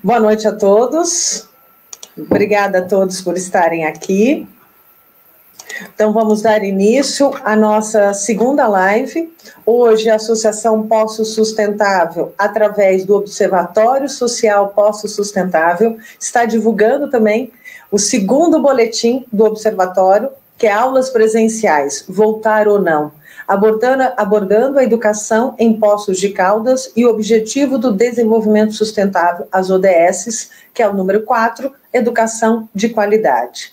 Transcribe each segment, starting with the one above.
Boa noite a todos. Obrigada a todos por estarem aqui. Então, vamos dar início à nossa segunda live. Hoje, a Associação Poço Sustentável, através do Observatório Social Poço Sustentável, está divulgando também o segundo boletim do Observatório, que é aulas presenciais, voltar ou não, abordando, abordando a educação em Poços de Caldas e o objetivo do desenvolvimento sustentável, as ODSs, que é o número 4, educação de qualidade.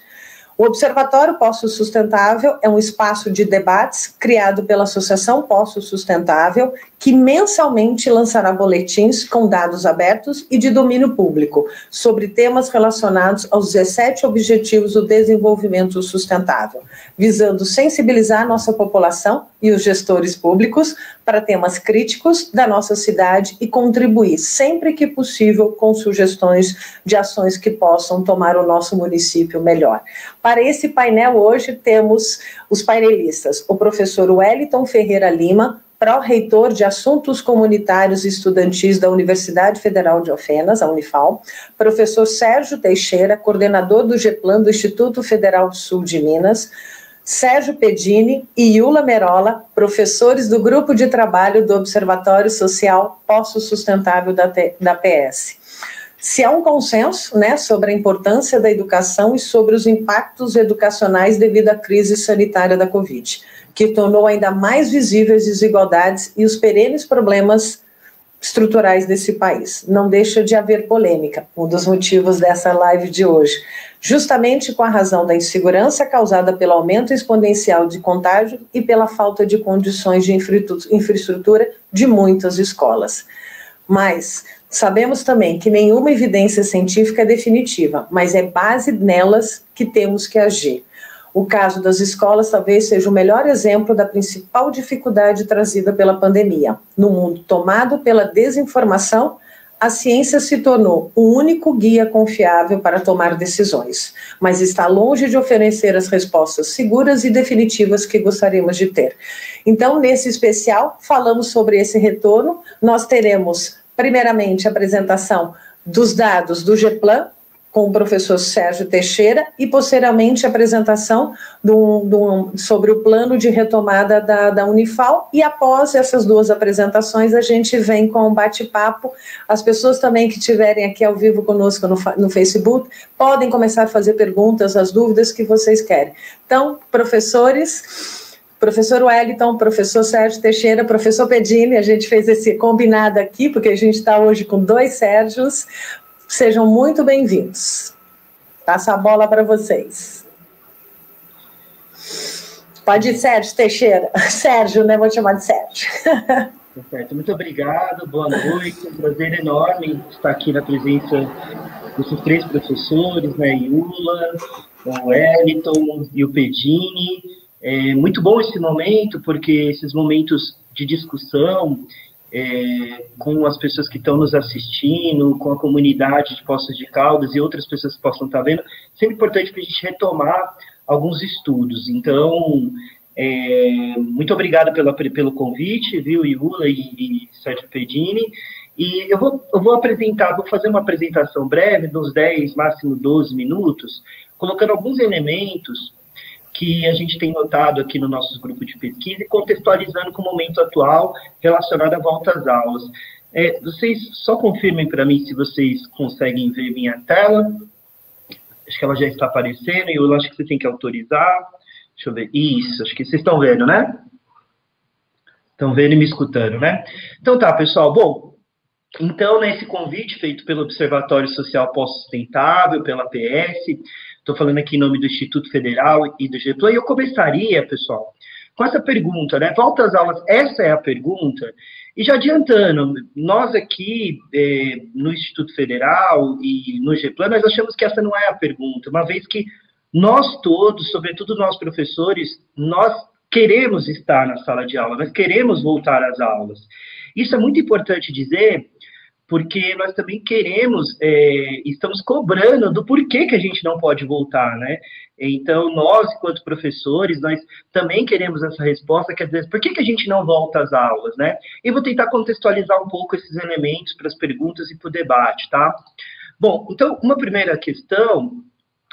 O Observatório Poço Sustentável é um espaço de debates criado pela Associação Poço Sustentável, que mensalmente lançará boletins com dados abertos e de domínio público sobre temas relacionados aos 17 Objetivos do Desenvolvimento Sustentável, visando sensibilizar nossa população e os gestores públicos para temas críticos da nossa cidade e contribuir, sempre que possível, com sugestões de ações que possam tomar o nosso município melhor. Para esse painel hoje temos os painelistas, o professor Wellington Ferreira Lima, pró-reitor de Assuntos Comunitários e Estudantis da Universidade Federal de Ofenas, a Unifal, professor Sérgio Teixeira, coordenador do GEPLAN do Instituto Federal Sul de Minas, Sérgio Pedini e Yula Merola, professores do Grupo de Trabalho do Observatório Social Poço Sustentável da, da PS. Se há um consenso né, sobre a importância da educação e sobre os impactos educacionais devido à crise sanitária da Covid, que tornou ainda mais visíveis desigualdades e os perenes problemas estruturais desse país. Não deixa de haver polêmica, um dos motivos dessa live de hoje justamente com a razão da insegurança causada pelo aumento exponencial de contágio e pela falta de condições de infraestrutura de muitas escolas. Mas sabemos também que nenhuma evidência científica é definitiva, mas é base nelas que temos que agir. O caso das escolas talvez seja o melhor exemplo da principal dificuldade trazida pela pandemia. No mundo tomado pela desinformação, a ciência se tornou o único guia confiável para tomar decisões, mas está longe de oferecer as respostas seguras e definitivas que gostaríamos de ter. Então, nesse especial, falamos sobre esse retorno. Nós teremos, primeiramente, a apresentação dos dados do GEPLAN, com o professor Sérgio Teixeira e, posteriormente, a apresentação do, do, sobre o plano de retomada da, da, Unifal. E após essas duas apresentações, a gente vem com um bate-papo. As pessoas também que estiverem aqui ao vivo conosco no, no Facebook podem começar a fazer perguntas, as dúvidas que vocês querem. Então, professores. Professor Wellington, professor Sérgio Teixeira, professor Pedini, a gente fez esse combinado aqui, porque a gente está hoje com dois Sérgios. Sejam muito bem-vindos. Passo a bola para vocês. Pode ir, Sérgio Teixeira. Sérgio, né? Vou chamar de Sérgio. Certo. Muito obrigado, boa noite. Um prazer enorme estar aqui na presença desses três professores, né? Iula, o Wellington e o Pedini. É muito bom esse momento, porque esses momentos de discussão é, com as pessoas que estão nos assistindo, com a comunidade de Poços de Caldas e outras pessoas que possam estar vendo, sempre importante para a gente retomar alguns estudos. Então, é, muito obrigado pela, pelo convite, viu, Iula e, e Sérgio Pedini. E eu vou, eu vou apresentar, vou fazer uma apresentação breve, uns 10, máximo 12 minutos, colocando alguns elementos que a gente tem notado aqui no nosso grupo de pesquisa e contextualizando com o momento atual relacionado à volta às aulas. É, vocês só confirmem para mim se vocês conseguem ver minha tela. Acho que ela já está aparecendo e eu acho que você tem que autorizar. Deixa eu ver. Isso, acho que vocês estão vendo, né? Estão vendo e me escutando, né? Então tá, pessoal. Bom, então, nesse convite feito pelo Observatório Social Pós-Sustentável, pela PS, Estou falando aqui em nome do Instituto Federal e do GEPLAN, e eu começaria, pessoal, com essa pergunta, né? Volta às aulas, essa é a pergunta. E já adiantando, nós aqui é, no Instituto Federal e no GEPLAN, nós achamos que essa não é a pergunta, uma vez que nós todos, sobretudo nós professores, nós queremos estar na sala de aula, nós queremos voltar às aulas. Isso é muito importante dizer, porque nós também queremos, é, estamos cobrando do porquê que a gente não pode voltar, né? Então, nós, enquanto professores, nós também queremos essa resposta, quer dizer, por que, que a gente não volta às aulas, né? E vou tentar contextualizar um pouco esses elementos para as perguntas e para o debate, tá? Bom, então, uma primeira questão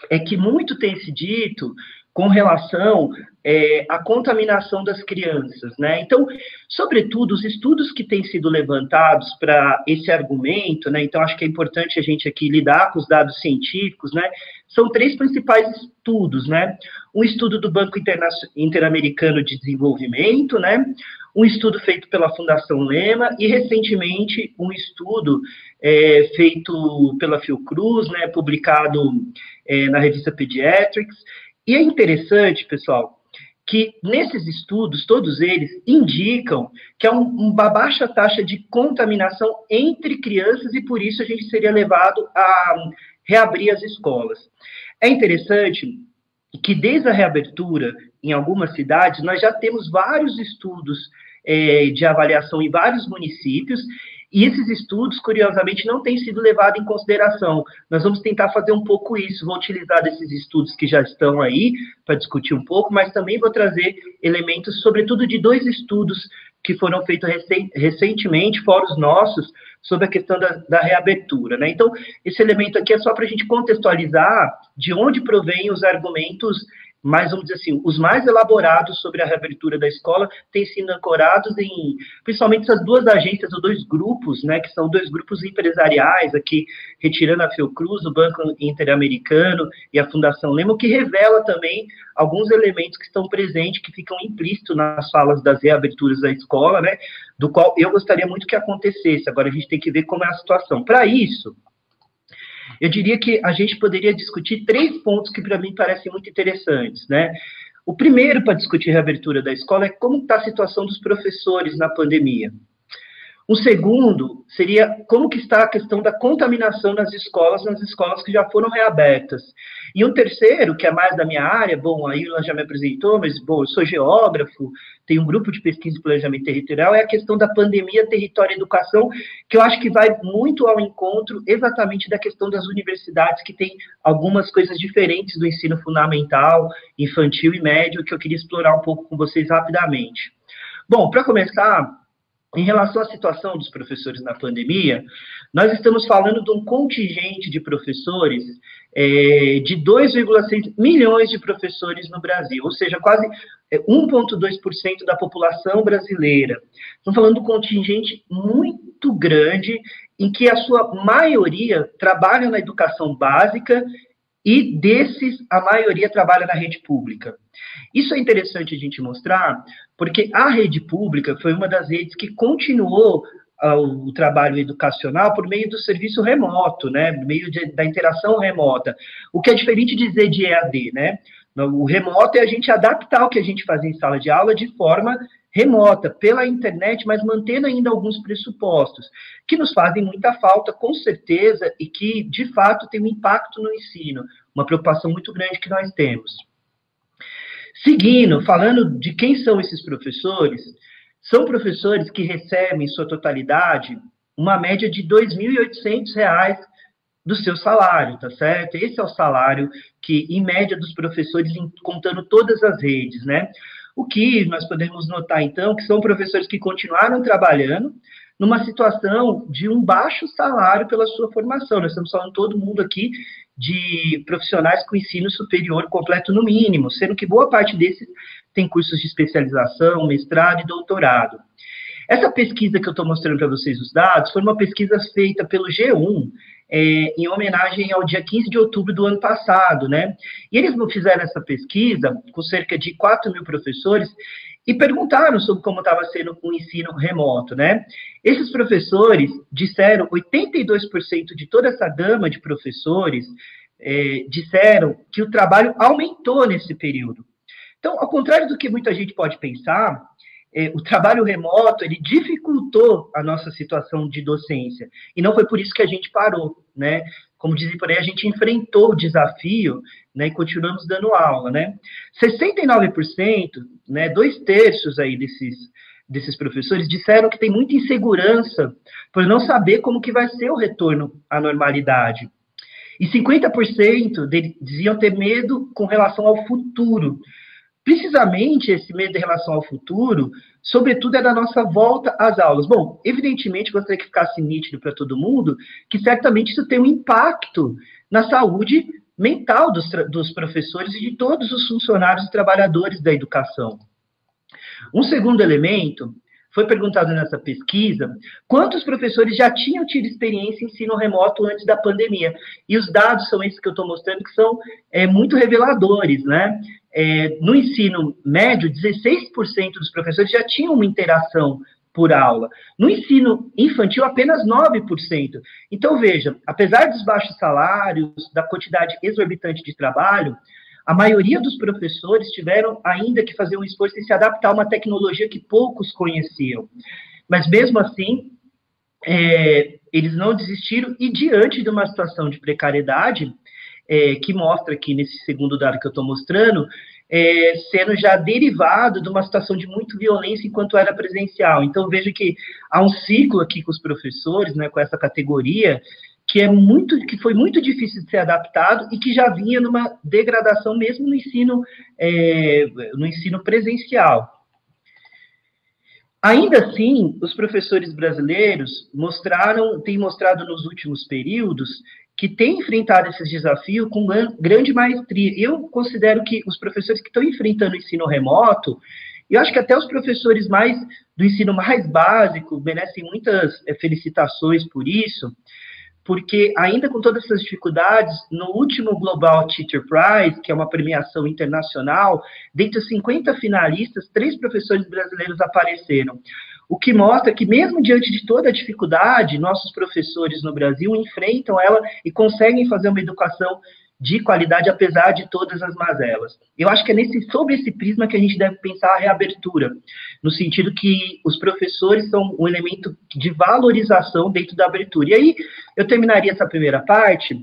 é que muito tem se dito com relação é, à contaminação das crianças, né? Então, sobretudo, os estudos que têm sido levantados para esse argumento, né? Então, acho que é importante a gente aqui lidar com os dados científicos, né? São três principais estudos, né? Um estudo do Banco Interamericano de Desenvolvimento, né? Um estudo feito pela Fundação Lema e, recentemente, um estudo é, feito pela Fiocruz, né? Publicado é, na revista Pediatrics, e é interessante, pessoal, que nesses estudos, todos eles indicam que há um, uma baixa taxa de contaminação entre crianças e por isso a gente seria levado a reabrir as escolas. É interessante que desde a reabertura, em algumas cidades, nós já temos vários estudos é, de avaliação em vários municípios e esses estudos, curiosamente, não têm sido levados em consideração. Nós vamos tentar fazer um pouco isso. Vou utilizar desses estudos que já estão aí para discutir um pouco, mas também vou trazer elementos, sobretudo de dois estudos que foram feitos recentemente, fora os nossos, sobre a questão da, da reabertura. Né? Então, esse elemento aqui é só para a gente contextualizar de onde provém os argumentos mais, vamos dizer assim, os mais elaborados sobre a reabertura da escola têm sido ancorados em, principalmente essas duas agências, ou dois grupos, né, que são dois grupos empresariais, aqui, retirando a Fiocruz, o Banco Interamericano e a Fundação Lemo, que revela também alguns elementos que estão presentes, que ficam implícitos nas falas das reaberturas da escola, né, do qual eu gostaria muito que acontecesse. Agora a gente tem que ver como é a situação. Para isso, eu diria que a gente poderia discutir três pontos que para mim parecem muito interessantes, né? O primeiro para discutir a reabertura da escola é como está a situação dos professores na pandemia. O segundo seria como que está a questão da contaminação nas escolas, nas escolas que já foram reabertas. E um terceiro, que é mais da minha área, bom, a Irla já me apresentou, mas, bom, eu sou geógrafo, tenho um grupo de pesquisa e planejamento territorial, é a questão da pandemia, território e educação, que eu acho que vai muito ao encontro exatamente da questão das universidades, que tem algumas coisas diferentes do ensino fundamental, infantil e médio, que eu queria explorar um pouco com vocês rapidamente. Bom, para começar, em relação à situação dos professores na pandemia, nós estamos falando de um contingente de professores é, de 2,6 milhões de professores no Brasil, ou seja, quase 1,2% é, da população brasileira. Estamos falando de um contingente muito grande, em que a sua maioria trabalha na educação básica e desses, a maioria trabalha na rede pública. Isso é interessante a gente mostrar, porque a rede pública foi uma das redes que continuou uh, o trabalho educacional por meio do serviço remoto, né, por meio de, da interação remota, o que é diferente de dizer de EAD, né? O remoto é a gente adaptar o que a gente faz em sala de aula de forma remota, pela internet, mas mantendo ainda alguns pressupostos, que nos fazem muita falta, com certeza, e que, de fato, tem um impacto no ensino, uma preocupação muito grande que nós temos. Seguindo, falando de quem são esses professores, são professores que recebem, em sua totalidade, uma média de R$ 2.800 do seu salário, tá certo? Esse é o salário que, em média, dos professores, contando todas as redes, né? O que nós podemos notar, então, que são professores que continuaram trabalhando numa situação de um baixo salário pela sua formação. Nós estamos falando todo mundo aqui de profissionais com ensino superior completo no mínimo, sendo que boa parte desses tem cursos de especialização, mestrado e doutorado. Essa pesquisa que eu estou mostrando para vocês os dados foi uma pesquisa feita pelo G1 é, em homenagem ao dia 15 de outubro do ano passado, né? E eles fizeram essa pesquisa com cerca de 4 mil professores e perguntaram sobre como estava sendo o ensino remoto, né? Esses professores disseram, 82% de toda essa gama de professores é, disseram que o trabalho aumentou nesse período. Então, ao contrário do que muita gente pode pensar, o trabalho remoto ele dificultou a nossa situação de docência e não foi por isso que a gente parou, né? Como dizem por aí, a gente enfrentou o desafio, né? E continuamos dando aula, né? 69%, né? Dois terços aí desses desses professores disseram que tem muita insegurança por não saber como que vai ser o retorno à normalidade. E 50% diziam ter medo com relação ao futuro, precisamente esse medo em relação ao futuro, sobretudo é da nossa volta às aulas. Bom, evidentemente, gostaria que ficasse nítido para todo mundo que certamente isso tem um impacto na saúde mental dos, dos professores e de todos os funcionários e trabalhadores da educação. Um segundo elemento foi perguntado nessa pesquisa quantos professores já tinham tido experiência em ensino remoto antes da pandemia. E os dados são esses que eu estou mostrando, que são é, muito reveladores, né? É, no ensino médio, 16% dos professores já tinham uma interação por aula. No ensino infantil, apenas 9%. Então, veja, apesar dos baixos salários, da quantidade exorbitante de trabalho, a maioria dos professores tiveram ainda que fazer um esforço em se adaptar a uma tecnologia que poucos conheciam. Mas mesmo assim, é, eles não desistiram e diante de uma situação de precariedade, é, que mostra aqui nesse segundo dado que eu estou mostrando, é, sendo já derivado de uma situação de muito violência enquanto era presencial. Então veja que há um ciclo aqui com os professores, né, com essa categoria, que é muito, que foi muito difícil de ser adaptado e que já vinha numa degradação mesmo no ensino, é, no ensino presencial. Ainda assim, os professores brasileiros mostraram, têm mostrado nos últimos períodos que têm enfrentado esses desafios com grande maestria. Eu considero que os professores que estão enfrentando o ensino remoto, eu acho que até os professores mais do ensino mais básico merecem muitas é, felicitações por isso, porque ainda com todas essas dificuldades, no último Global Teacher Prize, que é uma premiação internacional, dentre os 50 finalistas, três professores brasileiros apareceram. O que mostra que, mesmo diante de toda a dificuldade, nossos professores no Brasil enfrentam ela e conseguem fazer uma educação de qualidade, apesar de todas as mazelas. Eu acho que é nesse, sobre esse prisma que a gente deve pensar a reabertura, no sentido que os professores são um elemento de valorização dentro da abertura. E aí, eu terminaria essa primeira parte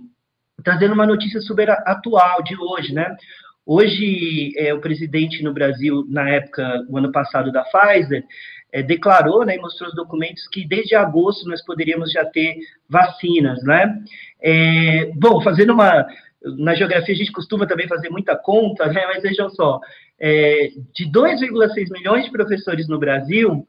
trazendo uma notícia super atual de hoje, né? Hoje, é, o presidente no Brasil, na época, o ano passado, da Pfizer, é, declarou né, e mostrou os documentos que desde agosto nós poderíamos já ter vacinas, né? É, bom, fazendo uma na geografia a gente costuma também fazer muita conta, né? mas vejam só, é, de 2,6 milhões de professores no Brasil,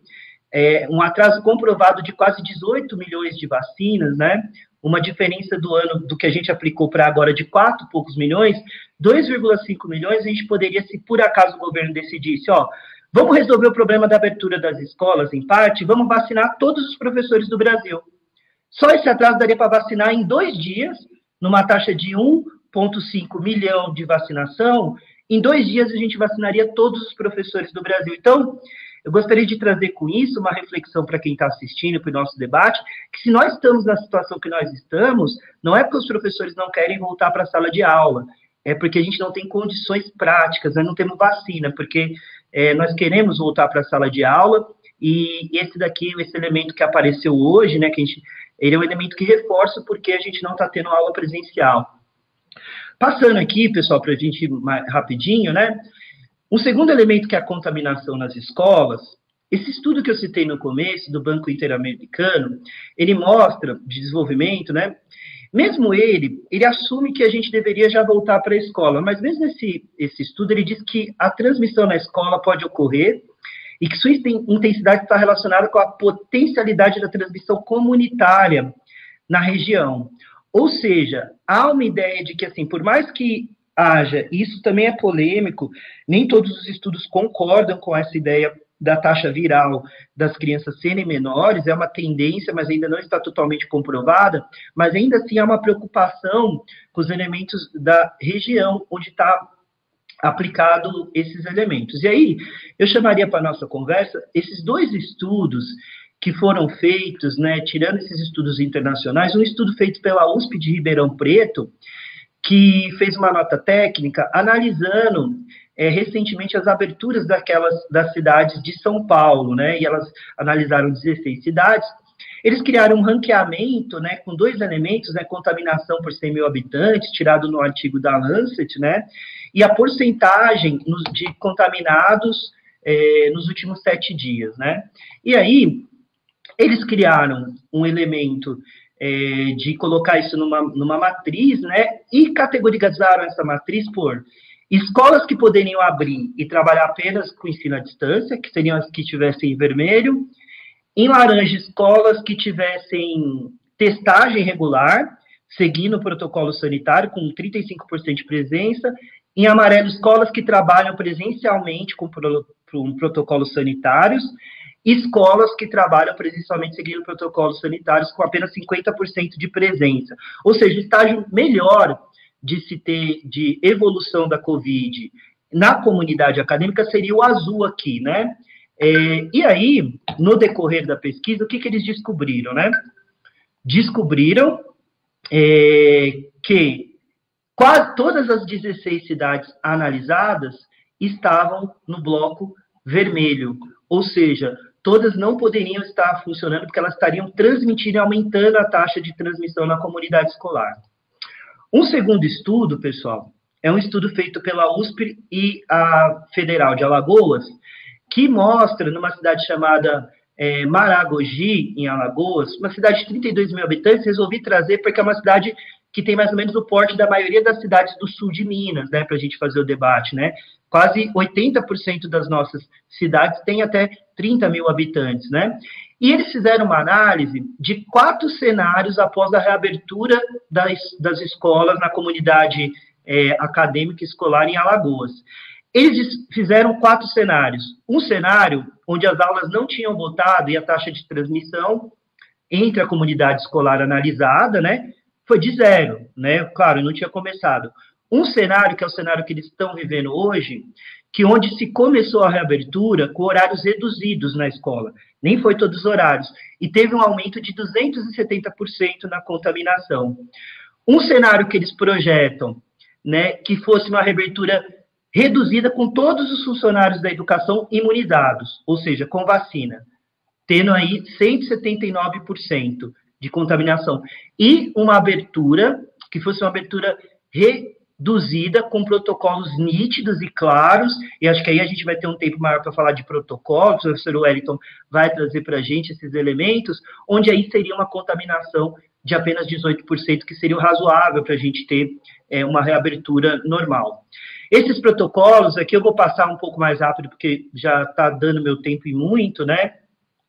é, um atraso comprovado de quase 18 milhões de vacinas, né? Uma diferença do ano do que a gente aplicou para agora de 4 poucos milhões, 2,5 milhões, a gente poderia, se por acaso o governo decidisse, ó, vamos resolver o problema da abertura das escolas, em parte, vamos vacinar todos os professores do Brasil. Só esse atraso daria para vacinar em dois dias, numa taxa de 1 1,5 milhão de vacinação, em dois dias a gente vacinaria todos os professores do Brasil. Então, eu gostaria de trazer com isso uma reflexão para quem está assistindo para o nosso debate, que se nós estamos na situação que nós estamos, não é porque os professores não querem voltar para a sala de aula, é porque a gente não tem condições práticas, nós não temos vacina, porque é, nós queremos voltar para a sala de aula, e esse daqui, esse elemento que apareceu hoje, né, que a gente, ele é um elemento que reforça porque a gente não está tendo aula presencial. Passando aqui, pessoal, para a gente ir mais rapidinho, né? Um segundo elemento que é a contaminação nas escolas. Esse estudo que eu citei no começo, do Banco Interamericano, ele mostra de desenvolvimento, né? Mesmo ele, ele assume que a gente deveria já voltar para a escola, mas mesmo esse, esse estudo, ele diz que a transmissão na escola pode ocorrer e que sua intensidade está relacionada com a potencialidade da transmissão comunitária na região. Ou seja, há uma ideia de que, assim, por mais que haja, isso também é polêmico, nem todos os estudos concordam com essa ideia da taxa viral das crianças serem menores, é uma tendência, mas ainda não está totalmente comprovada, mas ainda assim há uma preocupação com os elementos da região onde está aplicado esses elementos. E aí, eu chamaria para nossa conversa esses dois estudos que foram feitos, né, tirando esses estudos internacionais, um estudo feito pela USP de Ribeirão Preto, que fez uma nota técnica analisando é, recentemente as aberturas daquelas das cidades de São Paulo, né, e elas analisaram 16 cidades. Eles criaram um ranqueamento, né, com dois elementos, né, contaminação por 100 mil habitantes, tirado no artigo da Lancet, né, e a porcentagem de contaminados é, nos últimos sete dias, né. E aí, eles criaram um elemento é, de colocar isso numa, numa matriz, né? E categorizaram essa matriz por Escolas que poderiam abrir e trabalhar apenas com ensino à distância, que seriam as que tivessem em vermelho. Em laranja, escolas que tivessem testagem regular, seguindo o protocolo sanitário, com 35% de presença. Em amarelo, escolas que trabalham presencialmente com um protocolos sanitários. Escolas que trabalham presencialmente seguindo protocolos sanitários com apenas 50% de presença. Ou seja, o estágio melhor de se ter de evolução da Covid na comunidade acadêmica seria o azul aqui, né? É, e aí, no decorrer da pesquisa, o que, que eles descobriram, né? Descobriram é, que quase todas as 16 cidades analisadas estavam no bloco vermelho, ou seja, todas não poderiam estar funcionando porque elas estariam transmitindo e aumentando a taxa de transmissão na comunidade escolar. Um segundo estudo, pessoal, é um estudo feito pela USP e a Federal de Alagoas, que mostra numa cidade chamada é, Maragogi, em Alagoas, uma cidade de 32 mil habitantes, resolvi trazer porque é uma cidade que tem mais ou menos o porte da maioria das cidades do sul de Minas, né, para a gente fazer o debate, né? Quase 80% das nossas cidades têm até 30 mil habitantes, né? E eles fizeram uma análise de quatro cenários após a reabertura das, das escolas na comunidade é, acadêmica escolar em Alagoas. Eles fizeram quatro cenários. Um cenário onde as aulas não tinham voltado e a taxa de transmissão entre a comunidade escolar analisada, né, foi de zero, né? Claro, não tinha começado. Um cenário que é o cenário que eles estão vivendo hoje, que onde se começou a reabertura com horários reduzidos na escola, nem foi todos os horários, e teve um aumento de 270% na contaminação. Um cenário que eles projetam, né, que fosse uma reabertura reduzida com todos os funcionários da educação imunizados, ou seja, com vacina, tendo aí 179% de contaminação, e uma abertura que fosse uma abertura re reduzida com protocolos nítidos e claros, e acho que aí a gente vai ter um tempo maior para falar de protocolos, o professor Wellington vai trazer para a gente esses elementos, onde aí seria uma contaminação de apenas 18%, que seria o razoável para a gente ter é, uma reabertura normal. Esses protocolos, aqui eu vou passar um pouco mais rápido, porque já está dando meu tempo e muito, né?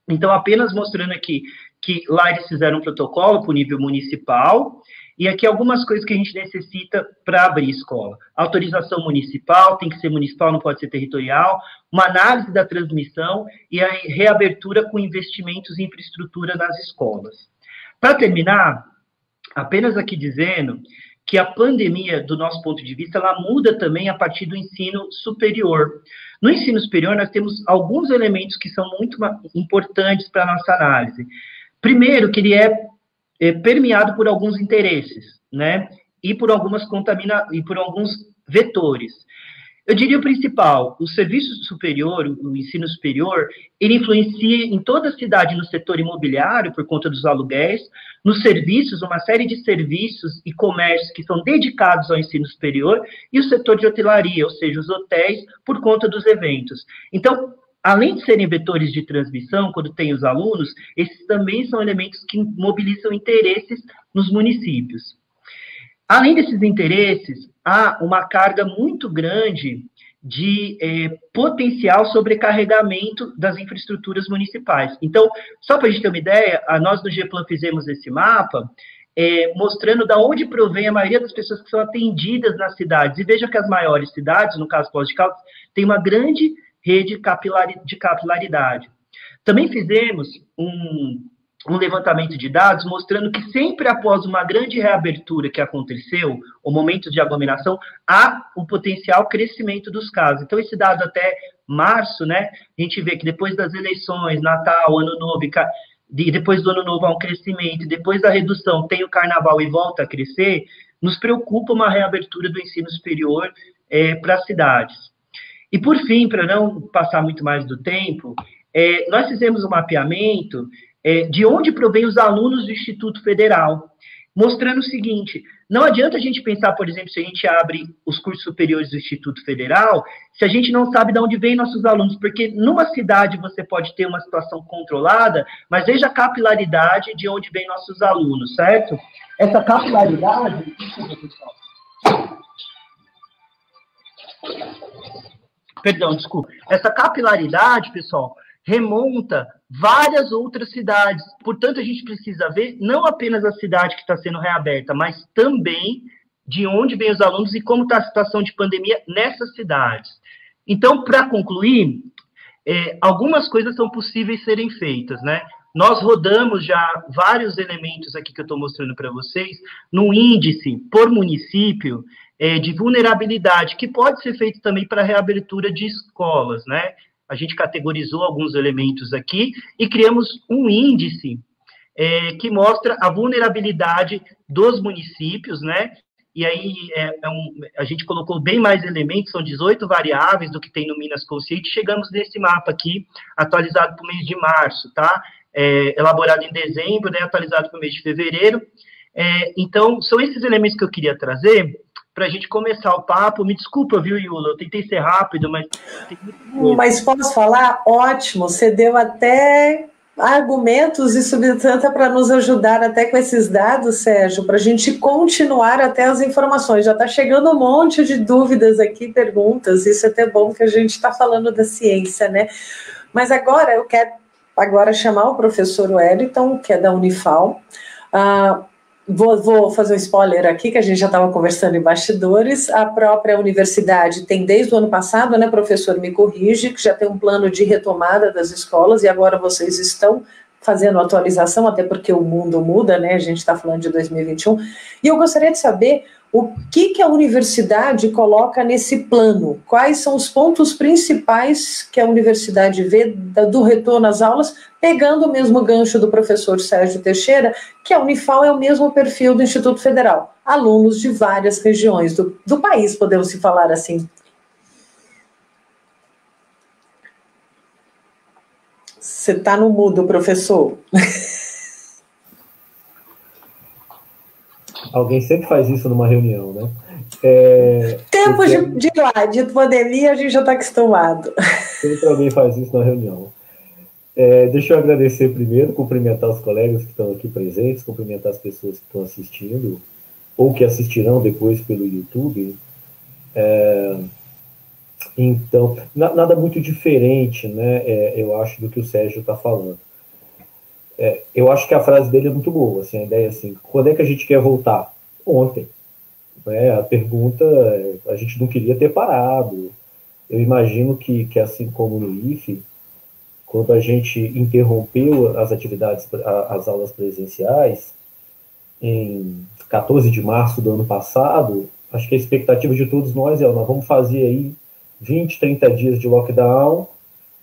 Então, apenas mostrando aqui que lá eles fizeram um protocolo para o nível municipal, e aqui algumas coisas que a gente necessita para abrir escola. Autorização municipal, tem que ser municipal, não pode ser territorial, uma análise da transmissão e a reabertura com investimentos em infraestrutura nas escolas. Para terminar, apenas aqui dizendo que a pandemia, do nosso ponto de vista, ela muda também a partir do ensino superior. No ensino superior, nós temos alguns elementos que são muito importantes para a nossa análise. Primeiro, que ele é é, permeado por alguns interesses, né? E por algumas contamina e por alguns vetores. Eu diria o principal, o serviço superior, o ensino superior, ele influencia em toda a cidade no setor imobiliário, por conta dos aluguéis, nos serviços, uma série de serviços e comércios que são dedicados ao ensino superior, e o setor de hotelaria, ou seja, os hotéis, por conta dos eventos. Então, além de serem vetores de transmissão, quando tem os alunos, esses também são elementos que mobilizam interesses nos municípios. Além desses interesses, há uma carga muito grande de é, potencial sobrecarregamento das infraestruturas municipais. Então, só para a gente ter uma ideia, nós no GPLAN fizemos esse mapa, é, mostrando da onde provém a maioria das pessoas que são atendidas nas cidades. E veja que as maiores cidades, no caso Pós de Caldas, tem uma grande rede de capilaridade. Também fizemos um, um levantamento de dados mostrando que sempre após uma grande reabertura que aconteceu, o momento de aglomeração, há o potencial crescimento dos casos. Então, esse dado até março, né, a gente vê que depois das eleições, Natal, Ano Novo, e depois do Ano Novo há um crescimento, depois da redução tem o Carnaval e volta a crescer, nos preocupa uma reabertura do ensino superior é, para as cidades. E, por fim, para não passar muito mais do tempo, é, nós fizemos um mapeamento é, de onde provém os alunos do Instituto Federal, mostrando o seguinte: não adianta a gente pensar, por exemplo, se a gente abre os cursos superiores do Instituto Federal, se a gente não sabe de onde vêm nossos alunos, porque numa cidade você pode ter uma situação controlada, mas veja a capilaridade de onde vêm nossos alunos, certo? Essa capilaridade. Pessoal. Perdão, desculpa, essa capilaridade, pessoal, remonta várias outras cidades. Portanto, a gente precisa ver não apenas a cidade que está sendo reaberta, mas também de onde vêm os alunos e como está a situação de pandemia nessas cidades. Então, para concluir, é, algumas coisas são possíveis serem feitas, né? Nós rodamos já vários elementos aqui que eu estou mostrando para vocês, no índice por município é, de vulnerabilidade, que pode ser feito também para reabertura de escolas, né? A gente categorizou alguns elementos aqui e criamos um índice é, que mostra a vulnerabilidade dos municípios, né? E aí é, é um, a gente colocou bem mais elementos, são 18 variáveis do que tem no Minas Consciente. Chegamos nesse mapa aqui, atualizado para o mês de março, tá? é, elaborado em dezembro, né, atualizado para o mês de fevereiro. É, então, são esses elementos que eu queria trazer para a gente começar o papo. Me desculpa, viu, Yula? Eu tentei ser rápido, mas. Mas posso falar? Ótimo, você deu até argumentos e substância para nos ajudar até com esses dados, Sérgio, para a gente continuar até as informações. Já está chegando um monte de dúvidas aqui, perguntas, isso é até bom que a gente está falando da ciência, né? Mas agora eu quero agora chamar o professor Wellington, que é da Unifal. Uh, vou, vou, fazer um spoiler aqui, que a gente já estava conversando em bastidores. A própria universidade tem, desde o ano passado, né, professor, me corrige, que já tem um plano de retomada das escolas, e agora vocês estão fazendo atualização, até porque o mundo muda, né? A gente está falando de 2021. E eu gostaria de saber o que, que a universidade coloca nesse plano? Quais são os pontos principais que a universidade vê do retorno às aulas, pegando o mesmo gancho do professor Sérgio Teixeira, que a Unifal é o mesmo perfil do Instituto Federal, alunos de várias regiões do, do país, podemos se falar assim. Você está no mudo, professor. Alguém sempre faz isso numa reunião, né? É, Tempos de, de lá, de pandemia, a gente já está acostumado. Sempre alguém faz isso na reunião. É, deixa eu agradecer primeiro, cumprimentar os colegas que estão aqui presentes, cumprimentar as pessoas que estão assistindo, ou que assistirão depois pelo YouTube. É, então, nada muito diferente, né, é, eu acho, do que o Sérgio está falando é, eu acho que a frase dele é muito boa, assim, a ideia é assim, quando é que a gente quer voltar? Ontem. Né? A pergunta, a gente não queria ter parado. Eu imagino que, que assim como no IFE, quando a gente interrompeu as atividades, as aulas presenciais, em 14 de março do ano passado, acho que a expectativa de todos nós é, nós vamos fazer aí 20, 30 dias de lockdown,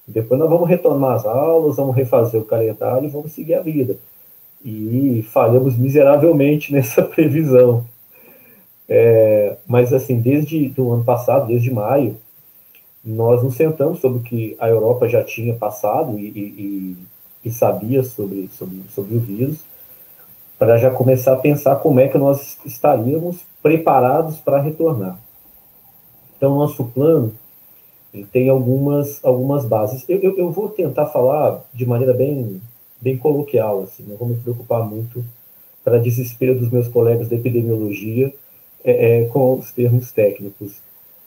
depois nós vamos retomar as aulas, vamos refazer o calendário e vamos seguir a vida. E falhamos miseravelmente nessa previsão. É, mas, assim, desde o ano passado, desde maio, nós nos sentamos sobre o que a Europa já tinha passado e, e, e sabia sobre, sobre, sobre o vírus, para já começar a pensar como é que nós estaríamos preparados para retornar. Então, nosso plano ele tem algumas, algumas bases. Eu, eu, eu, vou tentar falar de maneira bem, bem coloquial, assim, não vou me preocupar muito para desespero dos meus colegas da epidemiologia é, é, com os termos técnicos.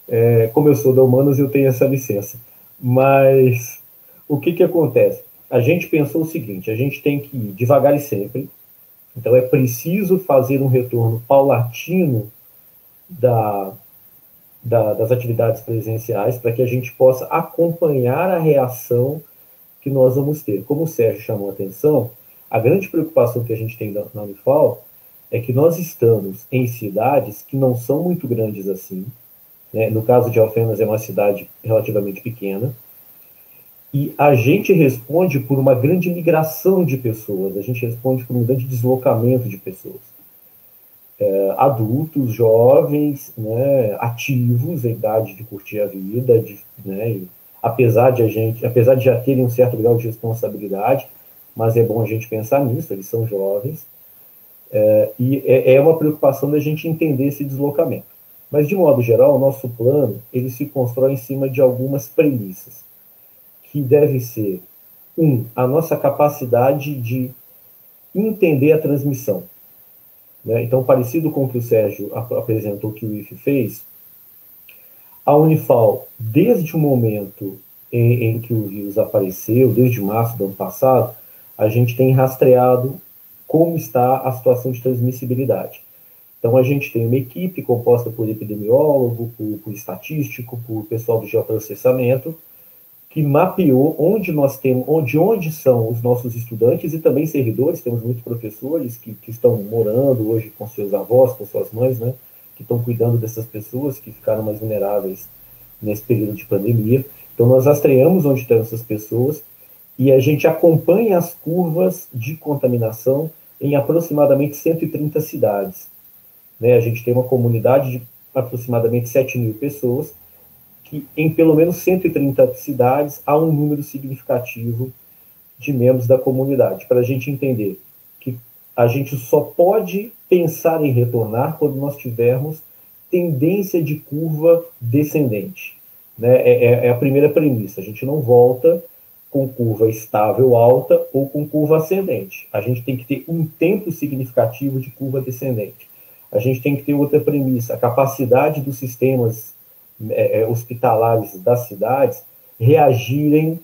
É, como eu sou da Humanas, eu tenho essa licença. Mas o que, que acontece? A gente pensou o seguinte: a gente tem que ir devagar e sempre. Então é preciso fazer um retorno paulatino da, da, das atividades presenciais para que a gente possa acompanhar a reação que nós vamos ter. Como o Sérgio chamou a atenção, a grande preocupação que a gente tem na, na Unifal é que nós estamos em cidades que não são muito grandes assim. Né? No caso de Alfenas, é uma cidade relativamente pequena. E a gente responde por uma grande migração de pessoas, a gente responde por um grande deslocamento de pessoas é, adultos, jovens, né, ativos, em idade de curtir a vida, de, né, apesar de a gente, apesar de já terem um certo grau de responsabilidade, mas é bom a gente pensar nisso, eles são jovens, é, e é, é uma preocupação da gente entender esse deslocamento. Mas, de modo geral, o nosso plano, ele se constrói em cima de algumas premissas, que deve ser, um, a nossa capacidade de entender a transmissão. Né? Então, parecido com o que o Sérgio apresentou que o IFE fez, A Unifal, desde o momento em, em que o vírus apareceu, desde março do ano passado, a gente tem rastreado como está a situação de transmissibilidade. Então, a gente tem uma equipe composta por epidemiólogo, por, por estatístico, por pessoal do geoprocessamento, que mapeou onde nós temos, onde, onde são os nossos estudantes e também servidores, temos muitos professores que, que estão morando hoje com seus avós, com suas mães, né, que estão cuidando dessas pessoas que ficaram mais vulneráveis nesse período de pandemia. Então, nós rastreamos onde estão essas pessoas e a gente acompanha as curvas de contaminação em aproximadamente 130 cidades. Né? A gente tem uma comunidade de aproximadamente 7 mil pessoas, que em pelo menos 130 cidades há um número significativo de membros da comunidade, para a gente entender que a gente só pode pensar em retornar quando nós tivermos tendência de curva descendente. Né? É, é, é a primeira premissa. A gente não volta com curva estável alta ou com curva ascendente. A gente tem que ter um tempo significativo de curva descendente. A gente tem que ter outra premissa, a capacidade dos sistemas é, é hospitalares das cidades reagirem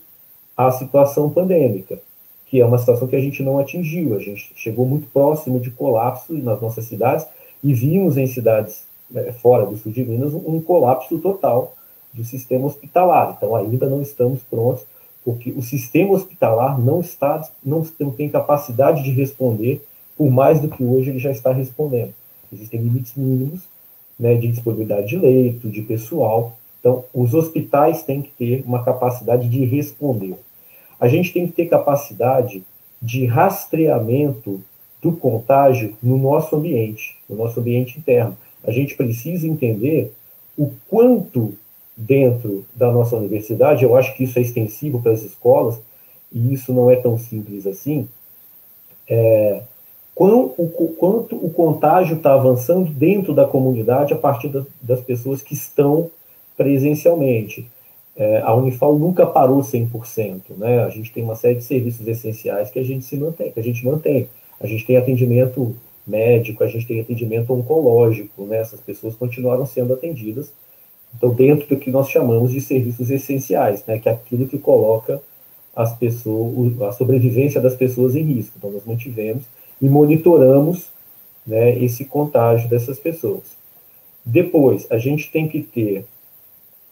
à situação pandêmica, que é uma situação que a gente não atingiu. A gente chegou muito próximo de colapso nas nossas cidades e vimos em cidades é, fora do sul de Minas um colapso total do sistema hospitalar. Então, ainda não estamos prontos porque o sistema hospitalar não está, não, tem capacidade de responder por mais do que hoje ele já está respondendo. Existem limites mínimos né, de disponibilidade de leito, de pessoal. Então, os hospitais têm que ter uma capacidade de responder. A gente tem que ter capacidade de rastreamento do contágio no nosso ambiente, no nosso ambiente interno. A gente precisa entender o quanto dentro da nossa universidade, eu acho que isso é extensivo para as escolas, e isso não é tão simples assim, é, quão, o, quanto o contágio está avançando dentro da comunidade a partir das, das pessoas que estão presencialmente. É, a Unifal nunca parou 100%, né? A gente tem uma série de serviços essenciais que a gente se mantém, que a gente mantém. A gente tem atendimento médico, a gente tem atendimento oncológico, né? Essas pessoas continuaram sendo atendidas então, dentro do que nós chamamos de serviços essenciais, né, que é aquilo que coloca as pessoas, a sobrevivência das pessoas em risco. Então, nós mantivemos e monitoramos né, esse contágio dessas pessoas. Depois, a gente tem que ter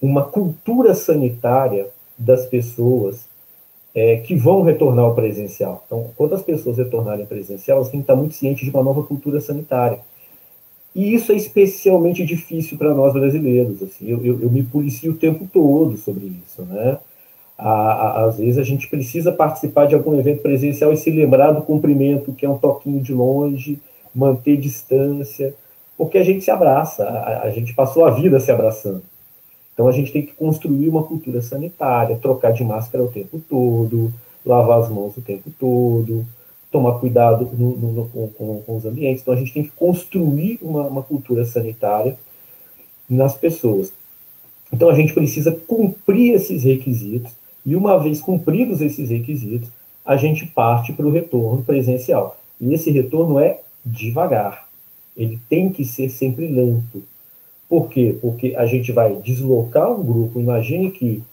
uma cultura sanitária das pessoas é, que vão retornar ao presencial. Então, quando as pessoas retornarem presencial, elas têm que estar muito cientes de uma nova cultura sanitária e isso é especialmente difícil para nós brasileiros. Assim, eu, eu, eu, me policio o tempo todo sobre isso. Né? Às vezes a gente precisa participar de algum evento presencial e se lembrar do cumprimento, que é um toquinho de longe, manter distância, porque a gente se abraça, a, a gente passou a vida se abraçando. Então a gente tem que construir uma cultura sanitária, trocar de máscara o tempo todo, lavar as mãos o tempo todo, tomar cuidado no, no, com, com, os ambientes. Então, a gente tem que construir uma, uma cultura sanitária nas pessoas. Então, a gente precisa cumprir esses requisitos, e uma vez cumpridos esses requisitos, a gente parte para o retorno presencial. E esse retorno é devagar. Ele tem que ser sempre lento. Por quê? Porque a gente vai deslocar um grupo. Imagine que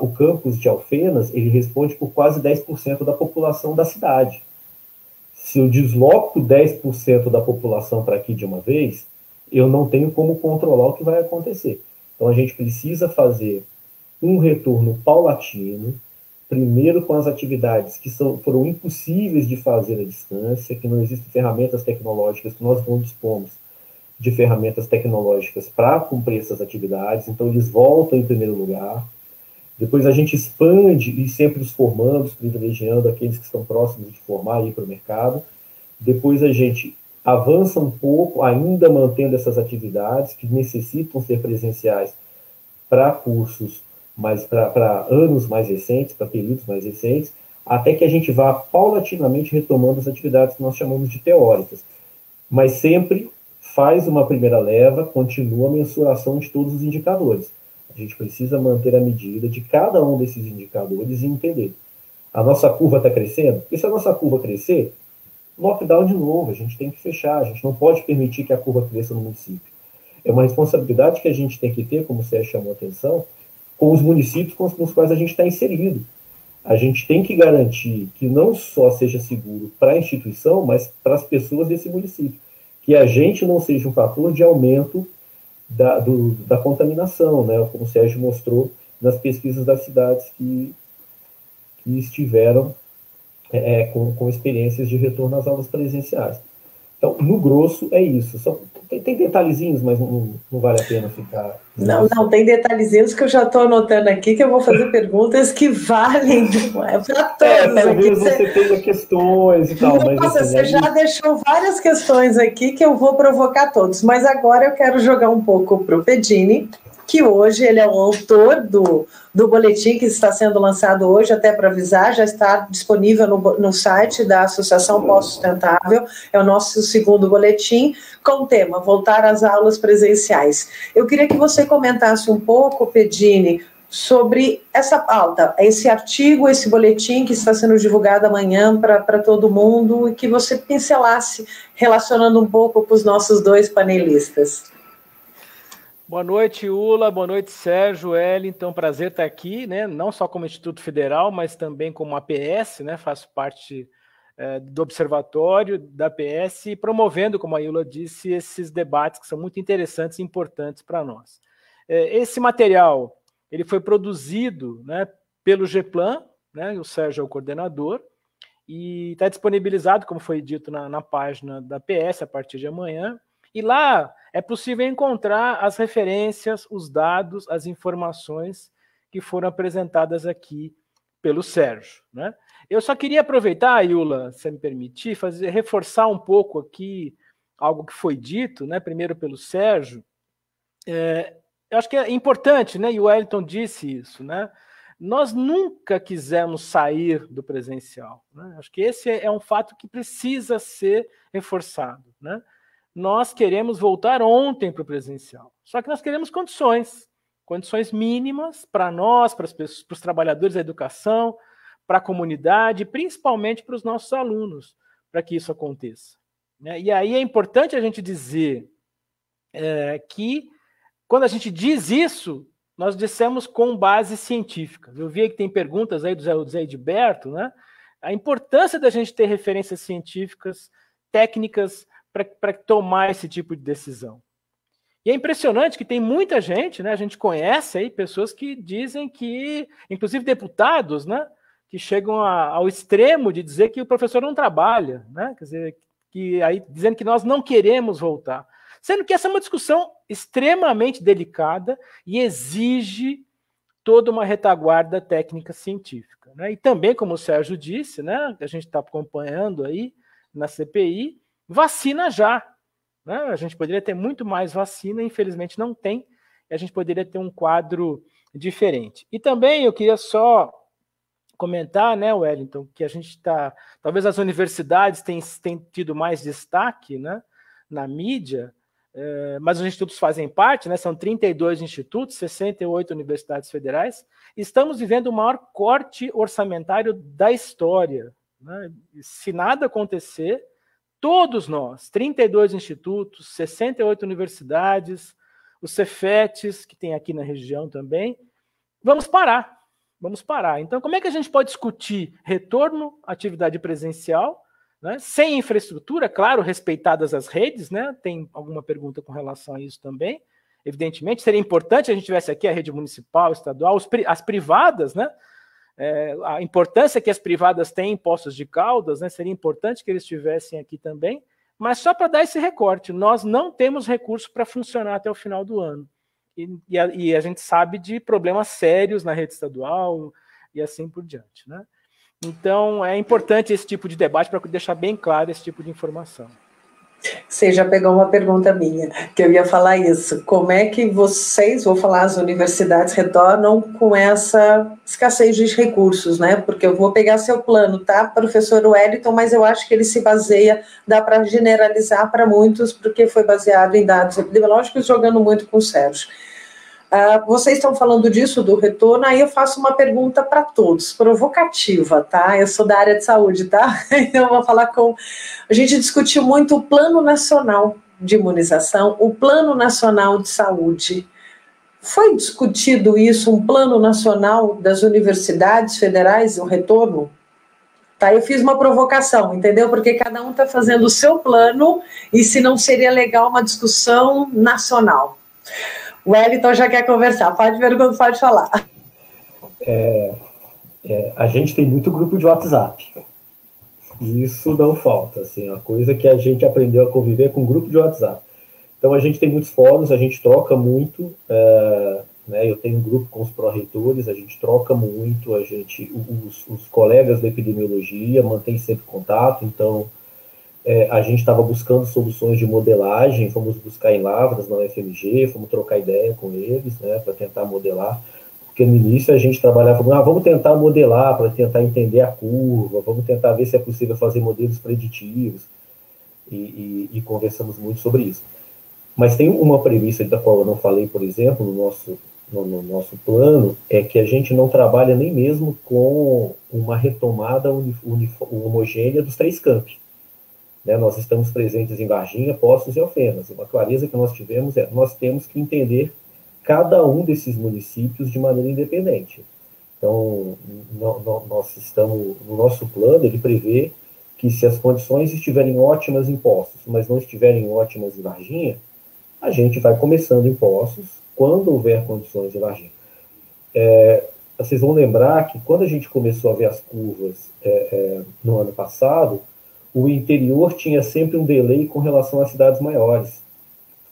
o campus de Alfenas, ele responde por quase 10% da população da cidade. Se eu desloco 10% da população para aqui de uma vez, eu não tenho como controlar o que vai acontecer. Então a gente precisa fazer um retorno paulatino, primeiro com as atividades que são, foram impossíveis de fazer à distância, que não existem ferramentas tecnológicas, que nós não dispomos de ferramentas tecnológicas para cumprir essas atividades, então eles voltam em primeiro lugar. Depois a gente expande e sempre os formando, privilegiando aqueles que estão próximos de formar e ir para o mercado. Depois a gente avança um pouco, ainda mantendo essas atividades que necessitam ser presenciais para cursos, mas para anos mais recentes, para períodos mais recentes, até que a gente vá paulatinamente retomando as atividades que nós chamamos de teóricas. Mas sempre faz uma primeira leva, continua a mensuração de todos os indicadores. A gente precisa manter a medida de cada um desses indicadores e entender. A nossa curva está crescendo? Porque se a nossa curva crescer, lockdown de novo, a gente tem que fechar, a gente não pode permitir que a curva cresça no município. é uma responsabilidade que a gente tem que ter, como o Sérgio chamou a atenção, com os municípios com os quais a gente está inserido. A gente tem que garantir que não só seja seguro para a instituição, mas para as pessoas desse município. Que a gente não seja um fator de aumento da, do, da contaminação, né? como o Sérgio mostrou nas pesquisas das cidades que, que estiveram é, é com, com experiências de retorno às aulas presenciais. Então, no grosso, é isso. Tem, tem detalhezinhos, mas não, não, vale a pena ficar. Não, não, tem detalhezinhos que eu já estou anotando aqui, que eu vou fazer perguntas que valem para todos. É, talvez você tenha questões e tal. Nossa, mas, assim, você já deixou várias questões aqui que eu vou provocar todos. Mas agora eu quero jogar um pouco para o Pedini que hoje ele é o autor do, do boletim que está sendo lançado hoje, até para avisar, já está disponível no, no site da Associação Pós-Sustentável, é o nosso segundo boletim, com o tema Voltar às Aulas Presenciais. Eu queria que você comentasse um pouco, Pedini, sobre essa pauta, esse artigo, esse boletim que está sendo divulgado amanhã para todo mundo e que você pincelasse, relacionando um pouco com os nossos dois panelistas. Boa noite, Ula. Boa noite, Sérgio, Wellington. Prazer estar aqui, né? Não só como Instituto Federal, mas também como APS, né? Faço parte é, do observatório da APS e promovendo, como a Ula disse, esses debates que são muito interessantes e importantes para nós. É, esse material ele foi produzido, né? Pelo GEPLAN, né? O Sérgio é o coordenador e está disponibilizado, como foi dito na, na página da APS a partir de amanhã. E lá é possível encontrar as referências, os dados, as informações que foram apresentadas aqui pelo Sérgio. Né? Eu só queria aproveitar, Yula, se me permitir, fazer, reforçar um pouco aqui algo que foi dito, né, primeiro pelo Sérgio. É, eu acho que é importante, né, e o Wellington disse isso, né? Nós nunca quisemos sair do presencial. Né? Acho que esse é um fato que precisa ser reforçado. Né? Nós queremos voltar ontem para o presencial. Só que nós queremos condições, condições mínimas para nós, para, para os trabalhadores da educação, para a comunidade, principalmente para os nossos alunos, para que isso aconteça. Né? E aí é importante a gente dizer é, que, quando a gente diz isso, nós dissemos com base científica. Eu vi que tem perguntas aí do Zé, do Zé Edberto, né? A importância da gente ter referências científicas, técnicas, para tomar esse tipo de decisão. E é impressionante que tem muita gente, né? A gente conhece aí pessoas que dizem que, inclusive deputados, né? Que chegam a, ao extremo de dizer que o professor não trabalha, né? Quer dizer, que aí dizendo que nós não queremos voltar. Sendo que essa é uma discussão extremamente delicada e exige toda uma retaguarda técnica científica. Né? E também, como o Sérgio disse, né, a gente está acompanhando aí na CPI, Vacina já. Né? A gente poderia ter muito mais vacina, infelizmente não tem, e a gente poderia ter um quadro diferente. E também eu queria só comentar, né, Wellington, que a gente está. Talvez as universidades tenham, tido mais destaque né, na mídia, é, mas os institutos fazem parte, né, são 32 institutos, 68 universidades federais. Estamos vivendo o maior corte orçamentário da história. Né? Se nada acontecer, todos nós, 32 institutos, 68 universidades, os Cefetes, que tem aqui na região também, vamos parar. Vamos parar. Então, como é que a gente pode discutir retorno à atividade presencial, né, sem infraestrutura, claro, respeitadas as redes, né? Tem alguma pergunta com relação a isso também. Evidentemente, seria importante a gente tivesse aqui a rede municipal, estadual, as privadas, né? É, a importância que as privadas têm em Poços de Caldas, né, seria importante que eles estivessem aqui também, mas só para dar esse recorte, nós não temos recurso para funcionar até o final do ano. E, e, a, e, a, gente sabe de problemas sérios na rede estadual e assim por diante. Né? Então, é importante esse tipo de debate para deixar bem claro esse tipo de informação. Você já pegou uma pergunta minha, que eu ia falar isso. Como é que vocês, vou falar, as universidades retornam com essa escassez de recursos, né? Porque eu vou pegar seu plano, tá, professor Wellington, mas eu acho que ele se baseia, dá para generalizar para muitos, porque foi baseado em dados epidemiológicos, jogando muito com o Sérgio. Uh, vocês estão falando disso, do retorno, aí eu faço uma pergunta para todos, provocativa, tá? Eu sou da área de saúde, tá? Então eu vou falar com. A gente discutiu muito o plano nacional de imunização, o Plano Nacional de Saúde. Foi discutido isso, um plano nacional das universidades federais, o retorno? Tá, eu fiz uma provocação, entendeu? Porque cada um está fazendo o seu plano e se não seria legal uma discussão nacional. O Wellington já quer conversar, pode perguntar, pode falar. É, é, a gente tem muito grupo de WhatsApp. Isso não falta, assim, a coisa que a gente aprendeu a conviver com grupo de WhatsApp. Então a gente tem muitos fóruns, a gente troca muito, é, né, eu tenho um grupo com os pró-reitores, a gente troca muito, a gente, os, os colegas da epidemiologia mantêm sempre contato, então é, a gente estava buscando soluções de modelagem, fomos buscar em Lavras, na UFMG, fomos trocar ideia com eles, né, para tentar modelar, porque no início a gente trabalhava, ah, vamos tentar modelar, para tentar entender a curva, vamos tentar ver se é possível fazer modelos preditivos, e, e, e conversamos muito sobre isso. Mas tem uma premissa da qual eu não falei, por exemplo, no nosso, no, no nosso plano, é que a gente não trabalha nem mesmo com uma retomada homogênea dos três campi. Né, nós estamos presentes em Varginha, Poços e Alfenas. Uma clareza que nós tivemos é nós temos que entender cada um desses municípios de maneira independente. Então, no, no, nós estamos, no nosso plano, ele prevê que se as condições estiverem ótimas em Poços, mas não estiverem ótimas em Varginha, a gente vai começando em Poços, quando houver condições de Varginha. É, vocês vão lembrar que quando a gente começou a ver as curvas é, é, no ano passado, o interior tinha sempre um delay com relação às cidades maiores.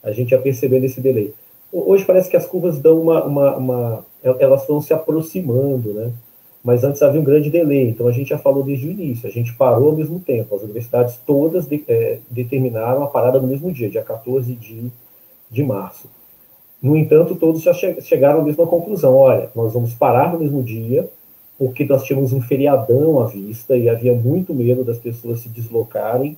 A gente ia percebendo esse delay. Hoje parece que as curvas dão uma, uma, uma elas vão se aproximando, né? Mas antes havia um grande delay, então a gente já falou desde o início, a gente parou ao mesmo tempo, as universidades todas de, é, determinaram a parada no mesmo dia, dia 14 de, de março. No entanto, todos já che chegaram à mesma conclusão: olha, nós vamos parar no mesmo dia, porque nós tínhamos um feriadão à vista e havia muito medo das pessoas se deslocarem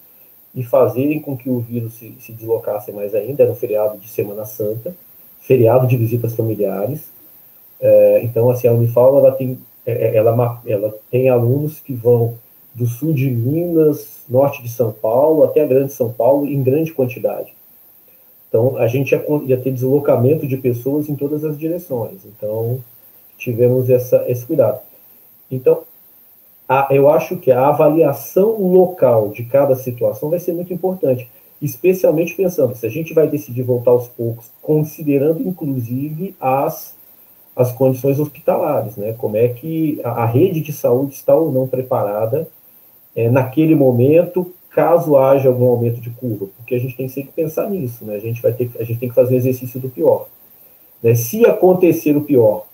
e fazerem com que o vírus se, se deslocasse mais ainda. Era um feriado de Semana Santa, feriado de visitas familiares. É, então, assim, a Unifal ela tem, é, é, ela, ela tem alunos que vão do sul de Minas, norte de São Paulo, até a grande São Paulo, em grande quantidade. Então, a gente ia, ia, ter deslocamento de pessoas em todas as direções. Então, tivemos essa, esse cuidado. Então, a, eu acho que a avaliação local de cada situação vai ser muito importante, especialmente pensando se a gente vai decidir voltar aos poucos, considerando inclusive as, as condições hospitalares, né? Como é que a, a rede de saúde está ou não preparada é, naquele momento caso haja algum aumento de curva, porque a gente tem sempre que pensar nisso, né? A gente vai ter, a gente tem que fazer o exercício do pior. Né? Se acontecer o pior,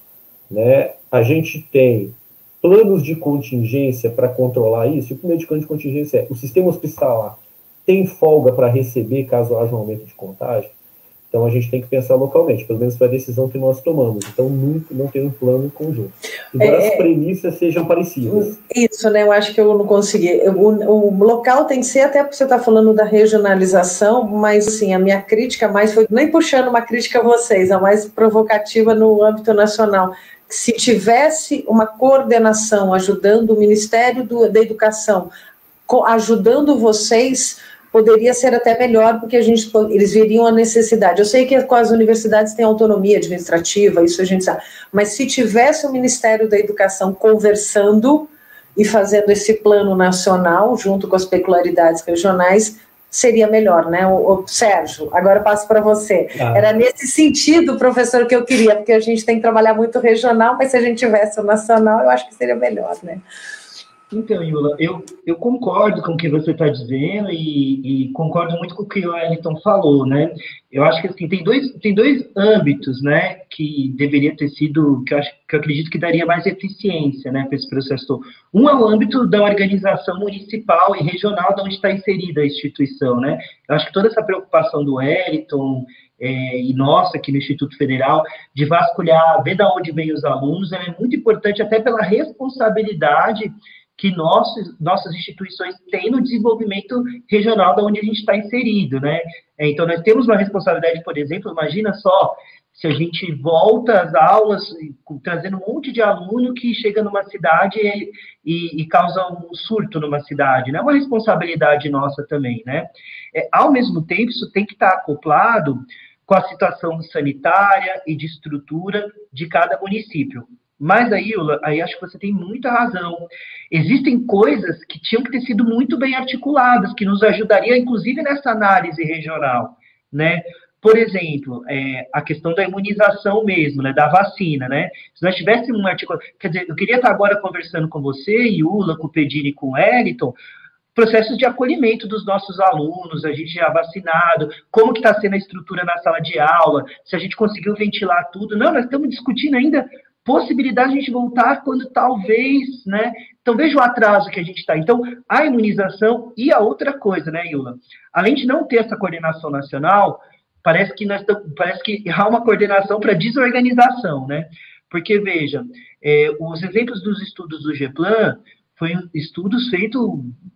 né? A gente tem planos de contingência para controlar isso. E o primeiro plano de contingência é o sistema hospitalar tem folga para receber caso haja um aumento de contágio. Então a gente tem que pensar localmente, pelo menos foi a decisão que nós tomamos. Então nunca não tem um plano conjunto. Embora é, as premissas sejam parecidas. Isso, né? Eu acho que eu não consegui. O, o local tem que ser, até porque você está falando da regionalização, mas assim, a minha crítica mais foi, nem puxando uma crítica a vocês, a mais provocativa no âmbito nacional. Se tivesse uma coordenação ajudando o Ministério do, da Educação, ajudando vocês poderia ser até melhor, porque a gente, eles veriam a necessidade. Eu sei que as universidades têm autonomia administrativa, isso a gente sabe, mas se tivesse o Ministério da Educação conversando e fazendo esse plano nacional, junto com as peculiaridades regionais, seria melhor, né? O, o Sérgio, agora passo para você. Ah. Era nesse sentido, professor, que eu queria, porque a gente tem que trabalhar muito regional, mas se a gente tivesse o nacional, eu acho que seria melhor, né? Então, Yula, eu, eu concordo com o que você está dizendo e, e, concordo muito com o que o Wellington falou, né? Eu acho que assim, tem, dois, tem dois âmbitos, né, que deveria ter sido, que eu, acho, que eu acredito que daria mais eficiência, né, para esse processo. Um é o âmbito da organização municipal e regional de onde está inserida a instituição, né? Eu acho que toda essa preocupação do Wellington é, e nossa aqui no Instituto Federal, de vasculhar, ver de onde vêm os alunos, é muito importante até pela responsabilidade que nossos, nossas instituições têm no desenvolvimento regional da onde a gente está inserido, né? É, então, nós temos uma responsabilidade, por exemplo, imagina só se a gente volta às aulas trazendo um monte de aluno que chega numa cidade e, e, e causa um surto numa cidade, né? É uma responsabilidade nossa também, né? É, ao mesmo tempo, isso tem que estar acoplado com a situação sanitária e de estrutura de cada município. Mas aí, aí acho que você tem muita razão. Existem coisas que tinham que ter sido muito bem articuladas, que nos ajudaria, inclusive, nessa análise regional, né? Por exemplo, é, a questão da imunização mesmo, né, da vacina, né? Se nós tivéssemos um artigo, quer dizer, eu queria estar agora conversando com você, Iula, com o Pedini, com o Eliton, processos de acolhimento dos nossos alunos, a gente já vacinado, como que está sendo a estrutura na sala de aula, se a gente conseguiu ventilar tudo. Não, nós estamos discutindo ainda possibilidade de a gente voltar quando talvez, né? Então veja o atraso que a gente está. Então, a imunização e a outra coisa, né, Iula? Além de não ter essa coordenação nacional, parece que nós parece que há uma coordenação para desorganização, né? Porque veja, é, os exemplos dos estudos do GEPLAN foi estudos feitos,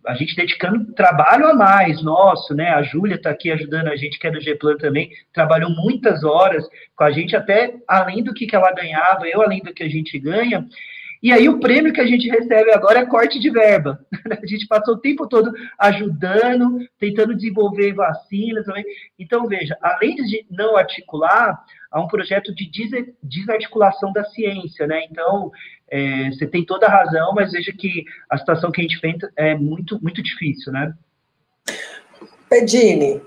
a gente dedicando trabalho a mais nosso, né? A Júlia está aqui ajudando a gente, que é do GEPLAN também, trabalhou muitas horas com a gente, até além do que, que ela ganhava, eu além do que a gente ganha, e aí o prêmio que a gente recebe agora é corte de verba. A gente passou o tempo todo ajudando, tentando desenvolver vacinas também. Então, veja, além de não articular, há um projeto de desarticulação da ciência, né? Então, é, você tem toda a razão, mas veja que a situação que a gente enfrenta é muito, muito difícil, né? Pedini,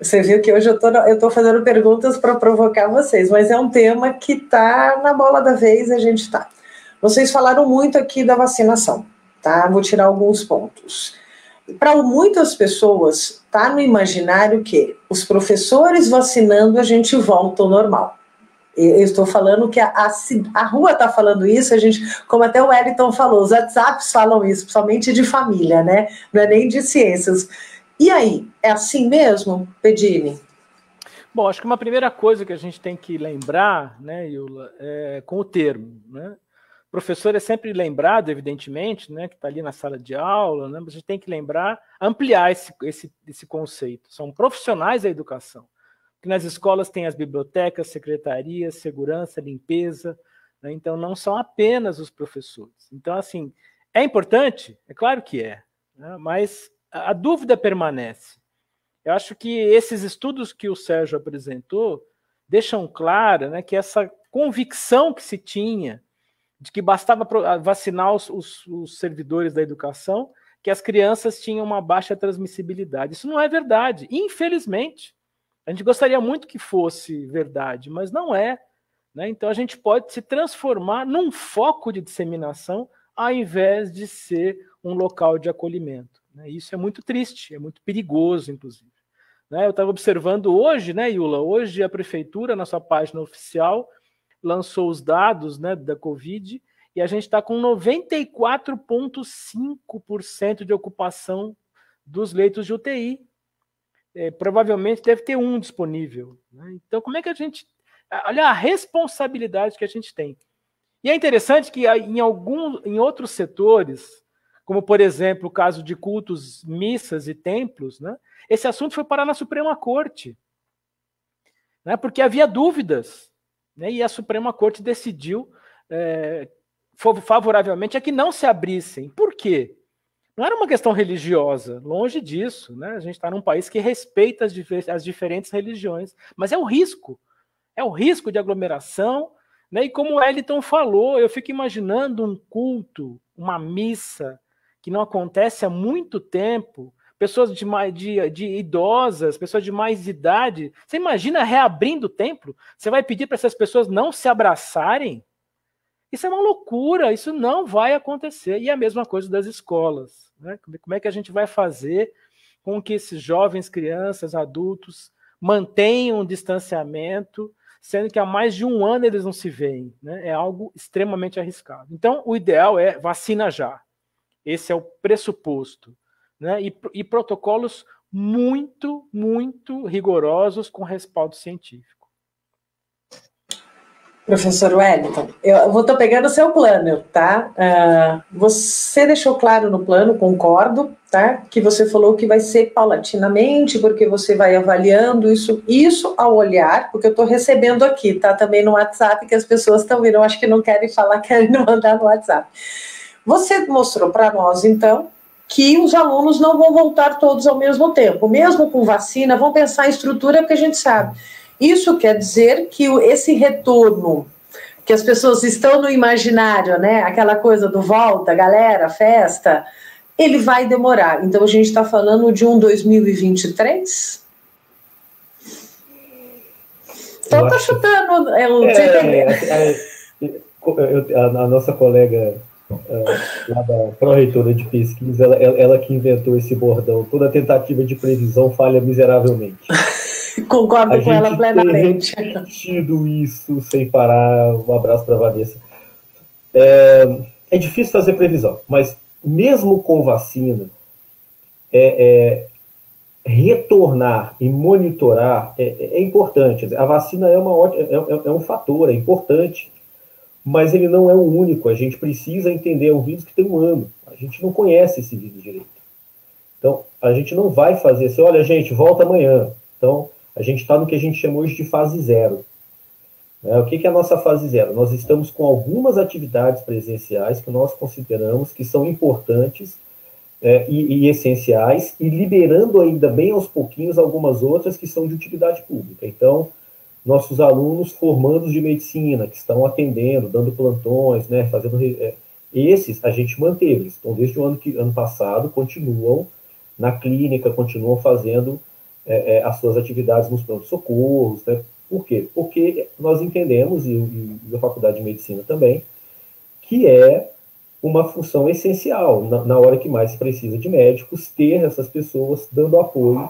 você viu que hoje eu tô, eu tô fazendo perguntas para provocar vocês, mas é um tema que está na bola da vez, a gente está. Vocês falaram muito aqui da vacinação, tá? Vou tirar alguns pontos. Para muitas pessoas, tá no imaginário que os professores vacinando a gente volta ao normal. Eu estou falando que a, a, a rua está falando isso, a gente, como até o Wellington falou, os WhatsApps falam isso, principalmente de família, né? Não é nem de ciências. E aí, é assim mesmo, Pedini? Bom, acho que uma primeira coisa que a gente tem que lembrar, né, Yula, é com o termo, né? Professor é sempre lembrado, evidentemente, né, que está ali na sala de aula, né, mas a gente tem que lembrar, ampliar esse, esse, esse conceito. São profissionais da educação. Que nas escolas tem as bibliotecas, secretarias, segurança, limpeza, né, então não são apenas os professores. Então, assim, é importante? É claro que é, né, mas a, a dúvida permanece. Eu acho que esses estudos que o Sérgio apresentou deixam claro né, que essa convicção que se tinha de que bastava vacinar os, os, os, servidores da educação, que as crianças tinham uma baixa transmissibilidade. Isso não é verdade, infelizmente. A gente gostaria muito que fosse verdade, mas não é. Né? Então a gente pode se transformar num foco de disseminação ao invés de ser um local de acolhimento. Né? Isso é muito triste, é muito perigoso, inclusive. Né? Eu estava observando hoje, né, Yula? Hoje a prefeitura, na sua página oficial, lançou os dados né, da Covid e a gente está com 94,5% de ocupação dos leitos de UTI. É, provavelmente deve ter um disponível. Né? Então, como é que a gente. Olha a responsabilidade que a gente tem. E é interessante que em, algum, em outros setores, como por exemplo o caso de cultos, missas e templos, né, esse assunto foi parar na Suprema Corte. Né, porque havia dúvidas né, e a Suprema Corte decidiu é, favoravelmente a que não se abrissem. Por quê? Não era uma questão religiosa, longe disso. Né? A gente está num país que respeita as, as, diferentes religiões, mas é o risco. É o risco de aglomeração. Né? E como o Eliton falou, eu fico imaginando um culto, uma missa, que não acontece há muito tempo, pessoas de, de, de idosas, pessoas de mais idade. Você imagina reabrindo o templo? Você vai pedir para essas pessoas não se abraçarem? Isso é uma loucura, isso não vai acontecer. E a mesma coisa das escolas. Né? Como é que a gente vai fazer com que esses jovens, crianças, adultos mantenham um distanciamento, sendo que há mais de um ano eles não se veem? Né? É algo extremamente arriscado. Então, o ideal é vacina já. Esse é o pressuposto né? e, e protocolos muito, muito rigorosos com respaldo científico. Professor Wellington, eu vou estar pegando o seu plano, tá? Uh, você deixou claro no plano, concordo, tá? Que você falou que vai ser paulatinamente, porque você vai avaliando isso, isso ao olhar, porque eu estou recebendo aqui, tá? Também no WhatsApp, que as pessoas estão vindo, acho que não querem falar, querem mandar no WhatsApp. Você mostrou para nós, então, que os alunos não vão voltar todos ao mesmo tempo, mesmo com vacina, vão pensar em estrutura, porque a gente sabe isso quer dizer que esse retorno que as pessoas estão no imaginário, né? Aquela coisa do volta, galera, festa, ele vai demorar. Então a gente está falando de um 2023? Então tá chutando. Eu, é, é, é, a, a, nossa colega é, lá da pró-reitora de pesquisa, ela, ela, que inventou esse bordão. Toda tentativa de previsão falha miseravelmente. Concordo a com ela plenamente. Tem repetido isso sem parar. Um abraço para Vanessa. É, é, difícil fazer previsão, mas mesmo com vacina, é, é retornar e monitorar é, é, é importante. A vacina é, uma, é, é, um fator, é importante, mas ele não é o único. A gente precisa entender, é um vírus que tem um ano. A gente não conhece esse vírus direito. Então, a gente não vai fazer assim, olha, gente, volta amanhã. Então, a gente está no que a gente chama hoje de fase zero. É, o que, que é a nossa fase zero? Nós estamos com algumas atividades presenciais que nós consideramos que são importantes é, e, e, essenciais, e liberando ainda bem aos pouquinhos algumas outras que são de utilidade pública. Então, nossos alunos formandos de medicina, que estão atendendo, dando plantões, né, fazendo. É, esses a gente manteve, então desde o ano, que, ano passado continuam na clínica, continuam fazendo é, é, as suas atividades nos pronto-socorros. Né? Por quê? Porque nós entendemos, e, e, a Faculdade de Medicina também, que é uma função essencial, na, na, hora que mais precisa de médicos, ter essas pessoas dando apoio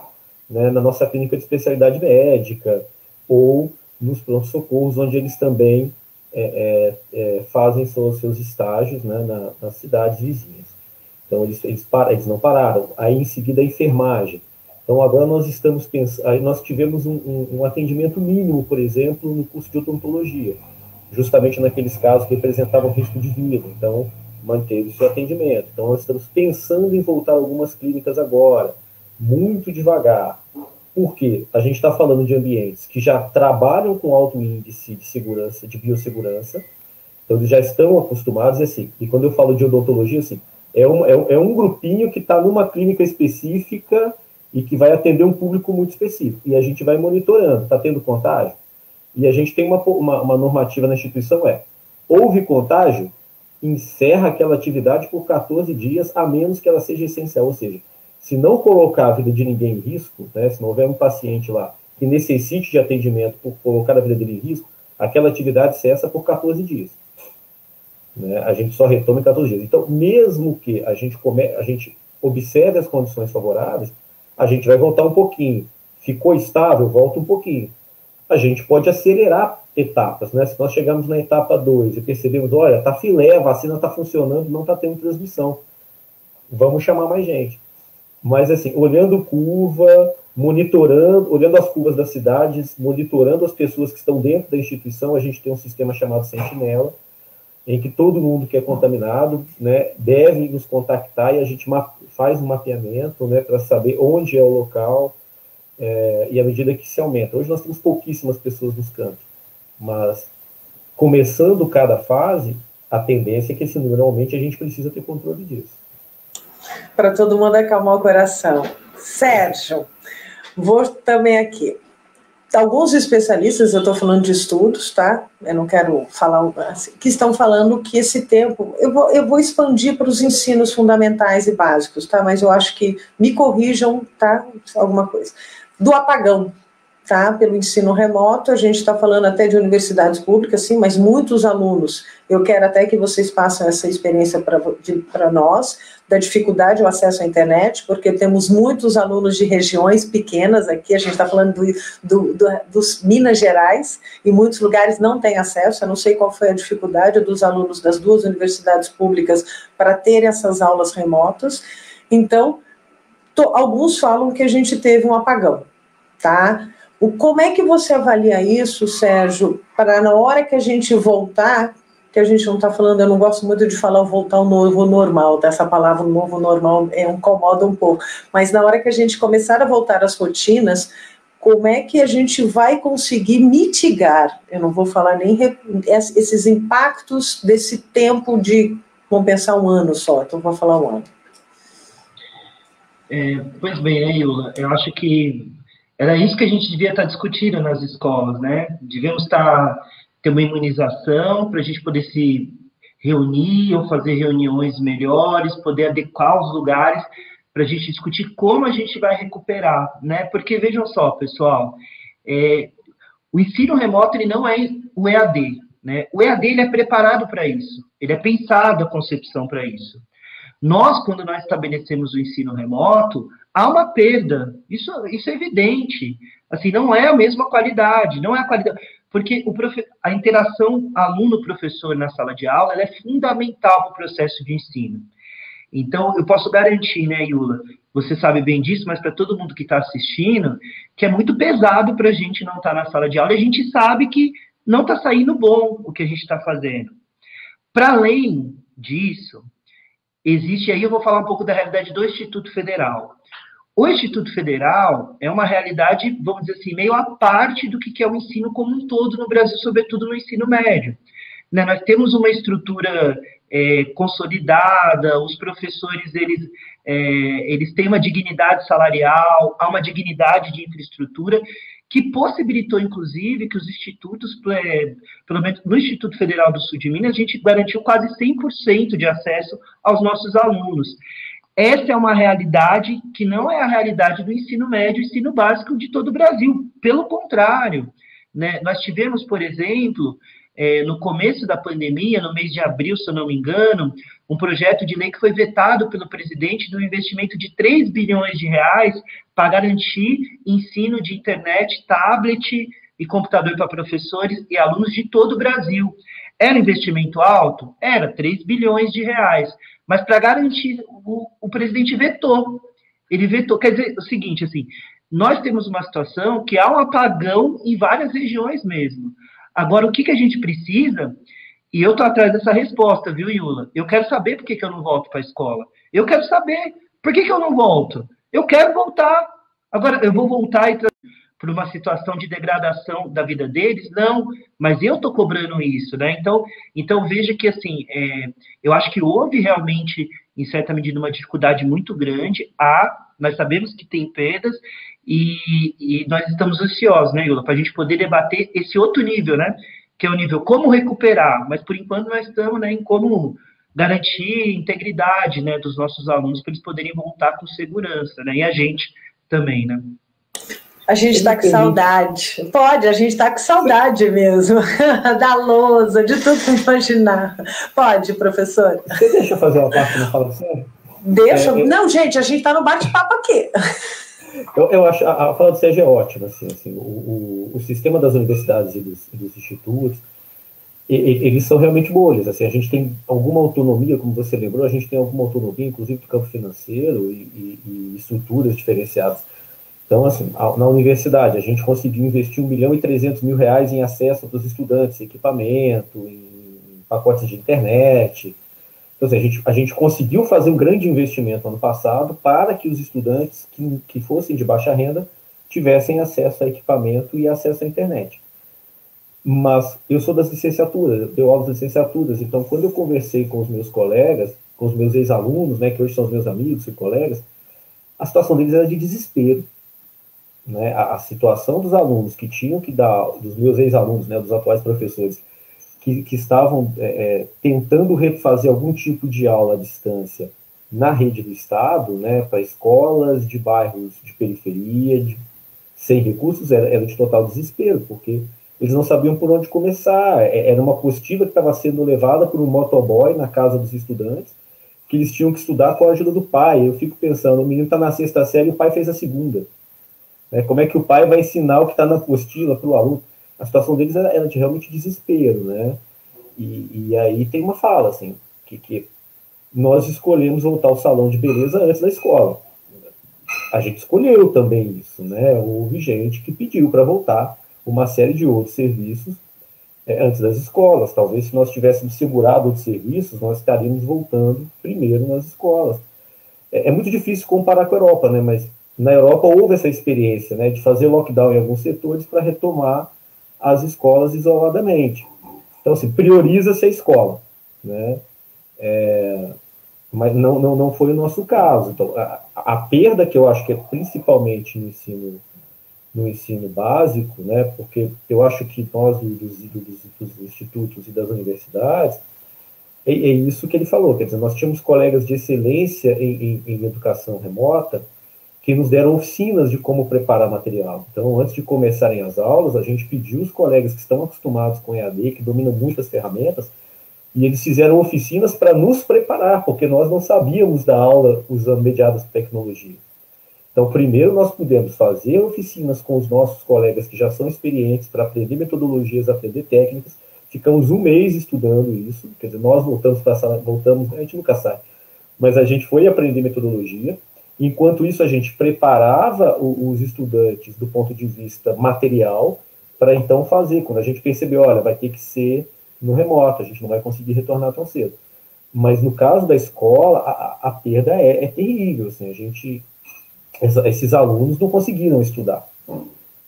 né, na nossa clínica de especialidade médica ou nos pronto-socorros, onde eles também é, é, é fazem seus, seus estágios né, na, nas cidades vizinhas. Então, eles, eles, para, eles não pararam. Aí, em seguida, a enfermagem. Então, agora nós estamos pensando, nós tivemos um, um, um, atendimento mínimo, por exemplo, no curso de odontologia, justamente naqueles casos que representavam risco de vida. Então, manteve-se o atendimento. Então, nós estamos pensando em voltar algumas clínicas agora, muito devagar. Por quê? A gente está falando de ambientes que já trabalham com alto índice de segurança, de biossegurança, então eles já estão acostumados, assim, e quando eu falo de odontologia, assim, é um, é um, é um grupinho que está numa clínica específica e que vai atender um público muito específico. E a gente vai monitorando, está tendo contágio? E a gente tem uma, uma, uma, normativa na instituição, é, houve contágio, encerra aquela atividade por 14 dias, a menos que ela seja essencial, ou seja, se não colocar a vida de ninguém em risco, né, se não houver um paciente lá que necessite de atendimento por colocar a vida dele em risco, aquela atividade cessa por 14 dias. Né, a gente só retoma em 14 dias. Então, mesmo que a gente, come, a gente observe as condições favoráveis, a gente vai voltar um pouquinho. Ficou estável, volta um pouquinho. A gente pode acelerar etapas, né? Se nós chegamos na etapa 2 e percebemos, olha, tá filé, a vacina está funcionando, não está tendo transmissão. Vamos chamar mais gente. Mas, assim, olhando curva, monitorando, olhando as curvas das cidades, monitorando as pessoas que estão dentro da instituição, a gente tem um sistema chamado Sentinela, em que todo mundo que é contaminado né, deve nos contactar e a gente faz um mapeamento né, para saber onde é o local é, e à medida que se aumenta. Hoje nós temos pouquíssimas pessoas nos campos, mas começando cada fase, a tendência é que esse número aumente a gente precisa ter controle disso. Para todo mundo acalmar o coração. Sérgio, vou também aqui alguns especialistas, eu estou falando de estudos, tá? Eu não quero falar, assim, que estão falando que esse tempo, eu vou, eu vou expandir para os ensinos fundamentais e básicos, tá? Mas eu acho que me corrijam, tá? Alguma coisa. Do apagão, tá? Pelo ensino remoto, a gente está falando até de universidades públicas, sim, mas muitos alunos, eu quero até que vocês passem essa experiência para nós, da dificuldade do acesso à internet, porque temos muitos alunos de regiões pequenas aqui, a gente está falando do, do, do, dos Minas Gerais, e muitos lugares não têm acesso, eu não sei qual foi a dificuldade dos alunos das duas universidades públicas para terem essas aulas remotas, então, to, alguns falam que a gente teve um apagão, tá? O, como é que você avalia isso, Sérgio, para na hora que a gente voltar, que a gente não está falando, eu não gosto muito de falar voltar ao novo normal, dessa palavra novo normal é, incomoda um pouco, mas na hora que a gente começar a voltar às rotinas, como é que a gente vai conseguir mitigar, eu não vou falar nem esses impactos desse tempo de, vamos pensar um ano só, então vou falar um ano. É, pois bem, né, Yula, eu acho que era isso que a gente devia estar discutindo nas escolas, né? Devemos estar ter uma imunização para a gente poder se reunir ou fazer reuniões melhores, poder adequar os lugares para a gente discutir como a gente vai recuperar, né? Porque vejam só, pessoal, é, o ensino remoto ele não é o EAD, né? O EAD ele é preparado para isso, ele é pensado a concepção para isso. Nós, quando nós estabelecemos o ensino remoto, há uma perda, isso, isso é evidente. Assim, não é a mesma qualidade, não é a qualidade, porque profe, a interação aluno-professor na sala de aula é fundamental para o processo de ensino. Então, eu posso garantir, né, Yula, você sabe bem disso, mas para todo mundo que está assistindo, que é muito pesado para a gente não estar tá na sala de aula, e a gente sabe que não está saindo bom o que a gente está fazendo. Para além disso, existe, aí eu vou falar um pouco da realidade do Instituto Federal. O Instituto Federal é uma realidade, vamos dizer assim, meio à parte do que é o ensino como um todo no Brasil, sobretudo no ensino médio. Né, nós temos uma estrutura é, consolidada, os professores eles, é, eles têm uma dignidade salarial, há uma dignidade de infraestrutura que possibilitou, inclusive, que os institutos, é, pelo menos no Instituto Federal do Sul de Minas, a gente garantiu quase 100% de acesso aos nossos alunos. Essa é uma realidade que não é a realidade do ensino médio e ensino básico de todo o Brasil. Pelo contrário, né, nós tivemos, por exemplo, é, no começo da pandemia, no mês de abril, se eu não me engano, um projeto de lei que foi vetado pelo presidente do investimento de 3 bilhões de reais para garantir ensino de internet, tablet e computador para professores e alunos de todo o Brasil. Era investimento alto? Era, 3 bilhões de reais. Mas para garantir, o, o presidente vetou. Ele vetou. Quer dizer, o seguinte, assim, nós temos uma situação que há um apagão em várias regiões mesmo. Agora, o que, que a gente precisa, e eu estou atrás dessa resposta, viu, Yula? Eu quero saber por que, que eu não volto para a escola. Eu quero saber por que, que eu não volto. Eu quero voltar. Agora, eu vou voltar e por uma situação de degradação da vida deles? Não, mas eu estou cobrando isso, né? Então, então veja que assim, é, eu acho que houve realmente, em certa medida, uma dificuldade muito grande. Há, nós sabemos que tem perdas e, e nós estamos ansiosos, né, Yula, para a gente poder debater esse outro nível, né? Que é o nível como recuperar, mas por enquanto nós estamos né, em como garantir integridade né, dos nossos alunos para eles poderem voltar com segurança, né? E a gente também, né? A gente está com saudade. Pode, a gente está com saudade mesmo. da lousa, de tudo imaginar. Pode, professor. Você deixa eu fazer uma parte na fala sério? Deixa. É, eu... Não, gente, a gente está no bate-papo aqui. Eu, eu acho a, a fala do Sérgio é ótima. Assim, assim, o, o, o sistema das universidades e dos, e dos institutos, eles são realmente bolhas. Assim, a gente tem alguma autonomia, como você lembrou, a gente tem alguma autonomia, inclusive do campo financeiro e, e estruturas diferenciadas então, assim, na universidade, a gente conseguiu investir 1 milhão e 300 mil reais em acesso para os estudantes, equipamento, em pacotes de internet. Então, assim, a gente, a gente conseguiu fazer um grande investimento ano passado para que os estudantes que, que fossem de baixa renda tivessem acesso a equipamento e acesso à internet. Mas eu sou das licenciaturas, eu aula das licenciaturas, então quando eu conversei com os meus colegas, com os meus ex-alunos, né, que hoje são os meus amigos e colegas, a situação deles era de desespero né, a, a, situação dos alunos que tinham que dar, dos meus ex-alunos, né, dos atuais professores, que, que estavam é, é, tentando refazer algum tipo de aula à distância na rede do Estado, né, para escolas de bairros de periferia, de, sem recursos, era, era de total desespero, porque eles não sabiam por onde começar. É, era uma apostila que estava sendo levada por um motoboy na casa dos estudantes, que eles tinham que estudar com a ajuda do pai. Eu fico pensando, o menino está na sexta série e o pai fez a segunda. Né? Como é que o pai vai ensinar o que está na apostila para o aluno? A situação deles era, era de realmente desespero, né? E, e, aí tem uma fala, assim, que, que nós escolhemos voltar ao salão de beleza antes da escola. a gente escolheu também isso, né? Houve gente que pediu para voltar uma série de outros serviços é, antes das escolas. Talvez se nós tivéssemos segurado os serviços, nós estaríamos voltando primeiro nas escolas. É, é, muito difícil comparar com a Europa, né? Mas na Europa houve essa experiência, né, de fazer lockdown em alguns setores para retomar as escolas isoladamente. Então, assim, prioriza-se a escola, né? É, mas não, não, não foi o nosso caso. Então, a, a, perda que eu acho que é principalmente no ensino no ensino básico, né, porque eu acho que nós, dos, dos, dos institutos e das universidades, é, é, isso que ele falou, quer dizer, nós tínhamos colegas de excelência em, em, em educação remota que nos deram oficinas de como preparar material. Então, antes de começarem as aulas, a gente pediu os colegas que estão acostumados com EAD, que dominam muitas ferramentas, e eles fizeram oficinas para nos preparar, porque nós não sabíamos da aula usando mediadas tecnologia. Então, primeiro nós pudemos fazer oficinas com os nossos colegas que já são experientes para aprender metodologias, aprender técnicas. Ficamos um mês estudando isso, quer dizer, nós voltamos para a sala, voltamos, a gente nunca sai, mas a gente foi aprender metodologia. Enquanto isso, a gente preparava os estudantes do ponto de vista material para então fazer. Quando a gente percebeu, olha, vai ter que ser no remoto, a gente não vai conseguir retornar tão cedo. Mas no caso da escola, a, a perda é, é, terrível. Assim, a gente esses alunos não conseguiram estudar,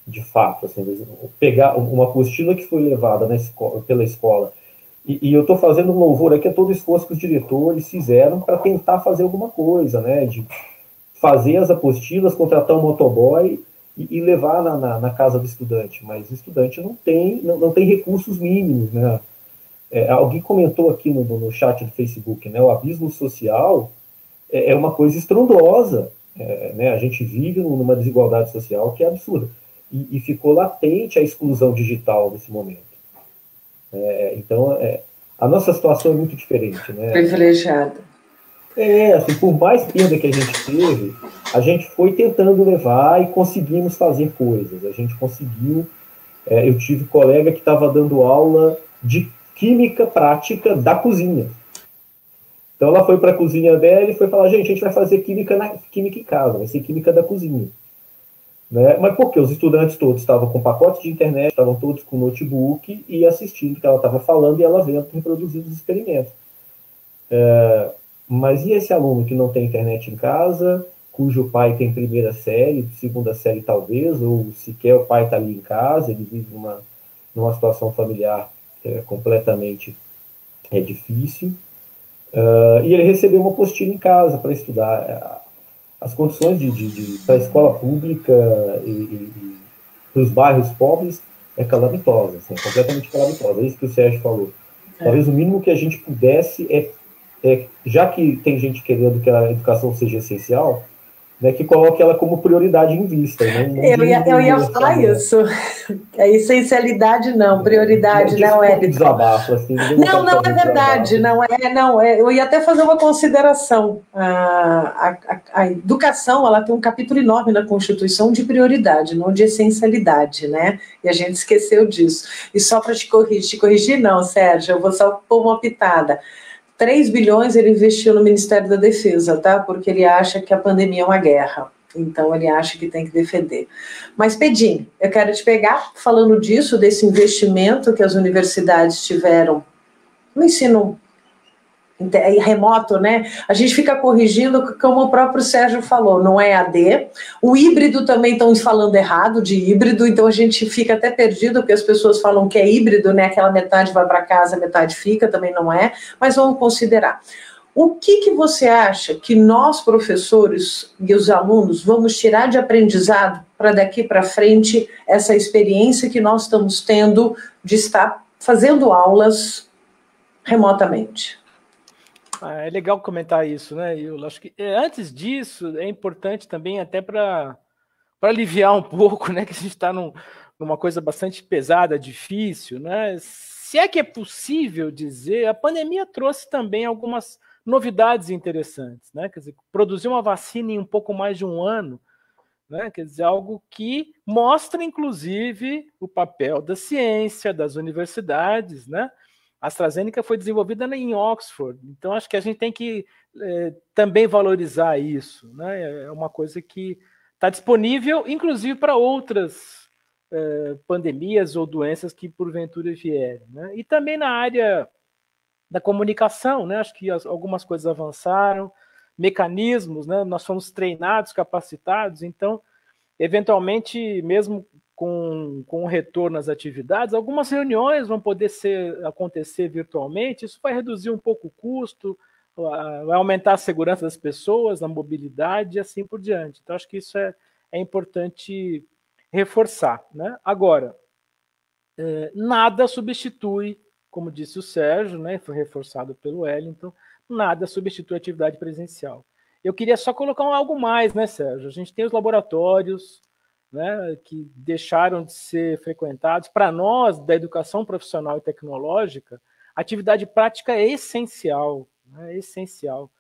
de fato. Assim, pegar uma apostila que foi levada escola, pela escola, e, e eu estou fazendo um louvor aqui a todo o esforço que os diretores fizeram para tentar fazer alguma coisa, né? De fazer as apostilas, contratar um motoboy e, e levar na, na, na, casa do estudante. Mas o estudante não tem, não, não tem recursos mínimos, né? É, alguém comentou aqui no, no chat do Facebook, né? O abismo social é, é uma coisa estrondosa. É, né, a gente vive numa desigualdade social que é absurda. E, e ficou latente a exclusão digital nesse momento. É, então, é, a nossa situação é muito diferente. Né? Privilegiada. É, assim, por mais perda que a gente teve, a gente foi tentando levar e conseguimos fazer coisas. A gente conseguiu. É, eu tive colega que estava dando aula de química prática da cozinha. Então ela foi para a cozinha dela e foi falar, gente, a gente vai fazer química, na, química em casa, vai ser química da cozinha. Né? Mas por quê? Os estudantes todos estavam com pacotes de internet, estavam todos com notebook e assistindo o que ela estava falando e ela vendo reproduzindo os experimentos. É, mas e esse aluno que não tem internet em casa, cujo pai tem primeira série, segunda série talvez, ou sequer o pai está ali em casa, ele vive numa, numa situação familiar é, completamente é, difícil. Uh, e ele recebeu uma apostila em casa para estudar. As condições de, de, de para a escola pública e, e, e para os bairros pobres é calamitosa, assim, é completamente calamitosa. É isso que o Sérgio falou. É. Talvez o mínimo que a gente pudesse é, é, já que tem gente querendo que a educação seja essencial, né, que coloque ela como prioridade em vista. Né? Eu, ia, eu ia falar isso. É essencialidade não, prioridade não é. Desabafo, assim, não, não é verdade, não é, não. É, eu ia até fazer uma consideração. A, a, a, educação ela tem um capítulo enorme na Constituição de prioridade, não de essencialidade, né? E a gente esqueceu disso. E só para te corrigir, te corrigir, não, Sérgio, eu vou só pôr uma pitada. 3 bilhões ele investiu no Ministério da Defesa, tá? Porque ele acha que a pandemia é uma guerra. Então ele acha que tem que defender. Mas Pedim, eu quero te pegar falando disso, desse investimento que as universidades tiveram no ensino remoto, né? A gente fica corrigindo, como o próprio Sérgio falou, não é AD. O híbrido também estão falando errado de híbrido, então a gente fica até perdido, porque as pessoas falam que é híbrido, né? Aquela metade vai para casa, metade fica, também não é, mas vamos considerar. O que, que você acha que nós, professores e os alunos, vamos tirar de aprendizado para daqui para frente essa experiência que nós estamos tendo de estar fazendo aulas remotamente? Ah, é legal comentar isso, né, Eu Acho que é, antes disso é importante também até para aliviar um pouco, né, que a gente está num, numa coisa bastante pesada, difícil, né? Se é que é possível dizer, a pandemia trouxe também algumas novidades interessantes, né? Quer dizer, produziu uma vacina em um pouco mais de um ano, né? Quer dizer, algo que mostra, inclusive, o papel da ciência, das universidades, né? A AstraZeneca foi desenvolvida em Oxford, então acho que a gente tem que é, também valorizar isso. Né? É uma coisa que está disponível, inclusive, para outras uh, pandemias ou doenças que porventura vierem. Né? E também na área da comunicação, né? acho que as, algumas coisas avançaram, mecanismos, né? nós fomos treinados, capacitados, então, eventualmente, mesmo com, com o retorno às atividades, algumas reuniões vão poder ser, acontecer virtualmente, isso vai reduzir um pouco o custo, vai aumentar a segurança das pessoas, a mobilidade e assim por diante. Então, acho que isso é, é importante reforçar. Né? Agora, é, nada substitui, como disse o Sérgio, né, foi reforçado pelo Wellington, nada substitui a atividade presencial. Eu queria só colocar algo mais, né, Sérgio? A gente tem os laboratórios né, que deixaram de ser frequentados. Para nós, da educação profissional e tecnológica, atividade prática é essencial. Né, é essencial.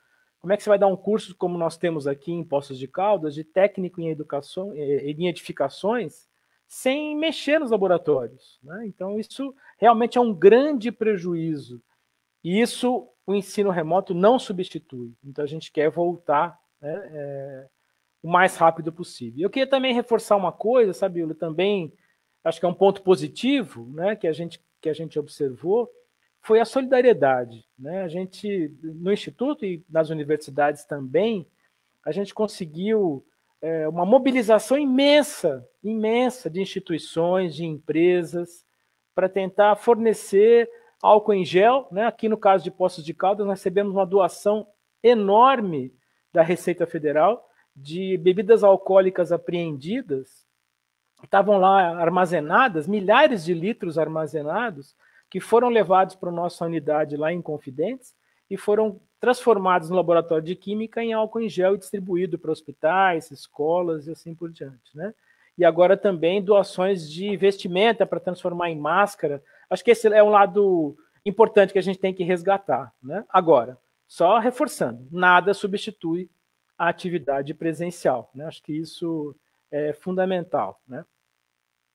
Como é que você vai dar um curso como nós temos aqui em Poços de Caldas, de técnico em educação, em edificações, sem mexer nos laboratórios? Né? Então, isso realmente é um grande prejuízo. E isso o ensino remoto não substitui. Então a gente quer voltar né, é, o mais rápido possível. Eu queria também reforçar uma coisa, sabe, Yula, também acho que é um ponto positivo, né, que a gente que a gente observou foi a solidariedade, né? A gente no instituto e nas universidades também a gente conseguiu é, uma mobilização imensa, imensa de instituições, de empresas para tentar fornecer álcool em gel. Né? Aqui no caso de Poços de Caldas, nós recebemos uma doação enorme da Receita Federal de bebidas alcoólicas apreendidas. Estavam lá armazenadas, milhares de litros armazenados, que foram levados para nossa unidade lá em Confidentes e foram transformados no laboratório de química em álcool em gel e distribuído para hospitais, escolas e assim por diante. Né? E agora também doações de vestimenta para transformar em máscara Acho que esse é um lado importante que a gente tem que resgatar. Né? Agora, só reforçando, nada substitui a atividade presencial. Né? Acho que isso é fundamental. Né?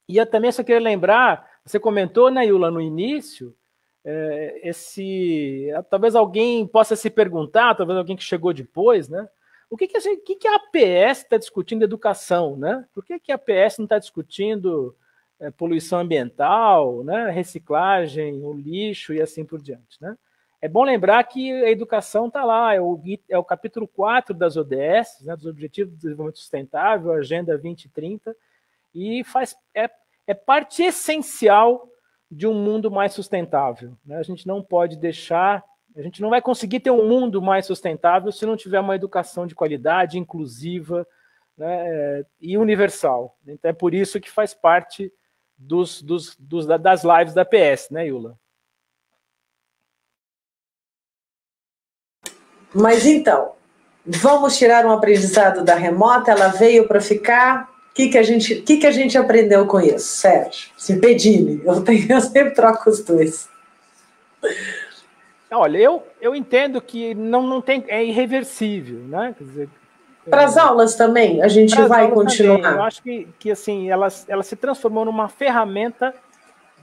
E eu também só queria lembrar, você comentou, né, Yula, no início, é, esse, talvez alguém possa se perguntar, talvez alguém que chegou depois, né? O que, que, a, gente, que, que a APS está discutindo educação, né? Por que, que a APS não está discutindo é, poluição ambiental, né, reciclagem, o lixo e assim por diante. Né? É bom lembrar que a educação está lá, é o, é o capítulo 4 das ODS, né, dos Objetivos de Desenvolvimento Sustentável, Agenda 2030, e faz, é, é parte essencial de um mundo mais sustentável. Né? A gente não pode deixar, a gente não vai conseguir ter um mundo mais sustentável se não tiver uma educação de qualidade, inclusiva né, e universal. Então é por isso que faz parte dos, dos, dos, das lives da PS, né, Yula? Mas então, vamos tirar um aprendizado da remota, ela veio para ficar. O que, que, a gente, que, que a gente aprendeu com isso, Sérgio? Se pedir, eu, tenho, eu sempre troco os dois. Olha, eu, eu entendo que não, não tem, é irreversível, né? Quer dizer, para as aulas também, a gente vai continuar. Também. Eu acho que, que assim, ela, ela se transformou numa ferramenta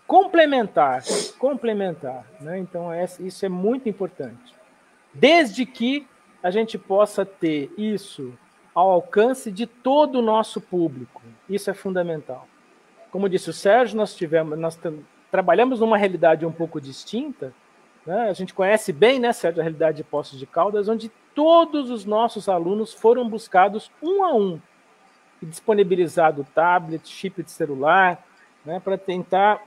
complementar, complementar, né? Então é, isso é muito importante. Desde que a gente possa ter isso ao alcance de todo o nosso público, isso é fundamental. Como disse o Sérgio, nós tivemos, nós trabalhamos numa realidade um pouco distinta. Né? A gente conhece bem, né, Sérgio, a realidade de Poços de Caldas, onde todos os nossos alunos foram buscados um a um e disponibilizado tablet, chip de celular, né, para tentar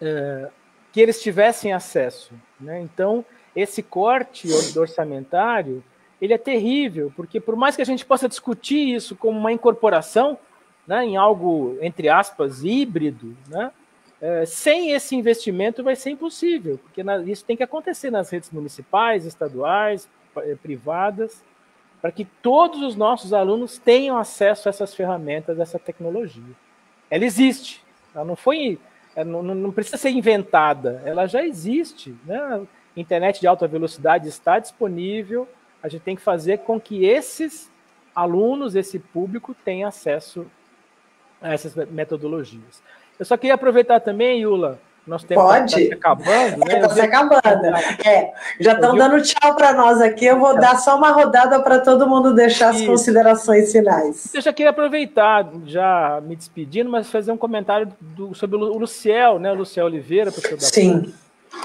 é, que eles tivessem acesso. Né? Então, esse corte orçamentário ele é terrível, porque por mais que a gente possa discutir isso como uma incorporação né, em algo, entre aspas, híbrido, né, é, sem esse investimento vai ser impossível, porque na, isso tem que acontecer nas redes municipais, estaduais, eh, privadas, para que todos os nossos alunos tenham acesso a essas ferramentas, a essa tecnologia. Ela existe, ela não foi, não, não, precisa ser inventada, ela já existe. Né? Internet de alta velocidade está disponível, a gente tem que fazer com que esses alunos, esse público, tenha acesso a essas metodologias. Eu só queria aproveitar também, Yula, Nosso tempo tá Pode. Está acabando, né? Está se acabando. É, já estão dando tchau para nós aqui. Eu vou dar só uma rodada para todo mundo deixar as considerações finais. Eu já queria aproveitar, já me despedindo, mas fazer um comentário do, sobre o Luciel, né? O Luciel Oliveira, professor da Sim.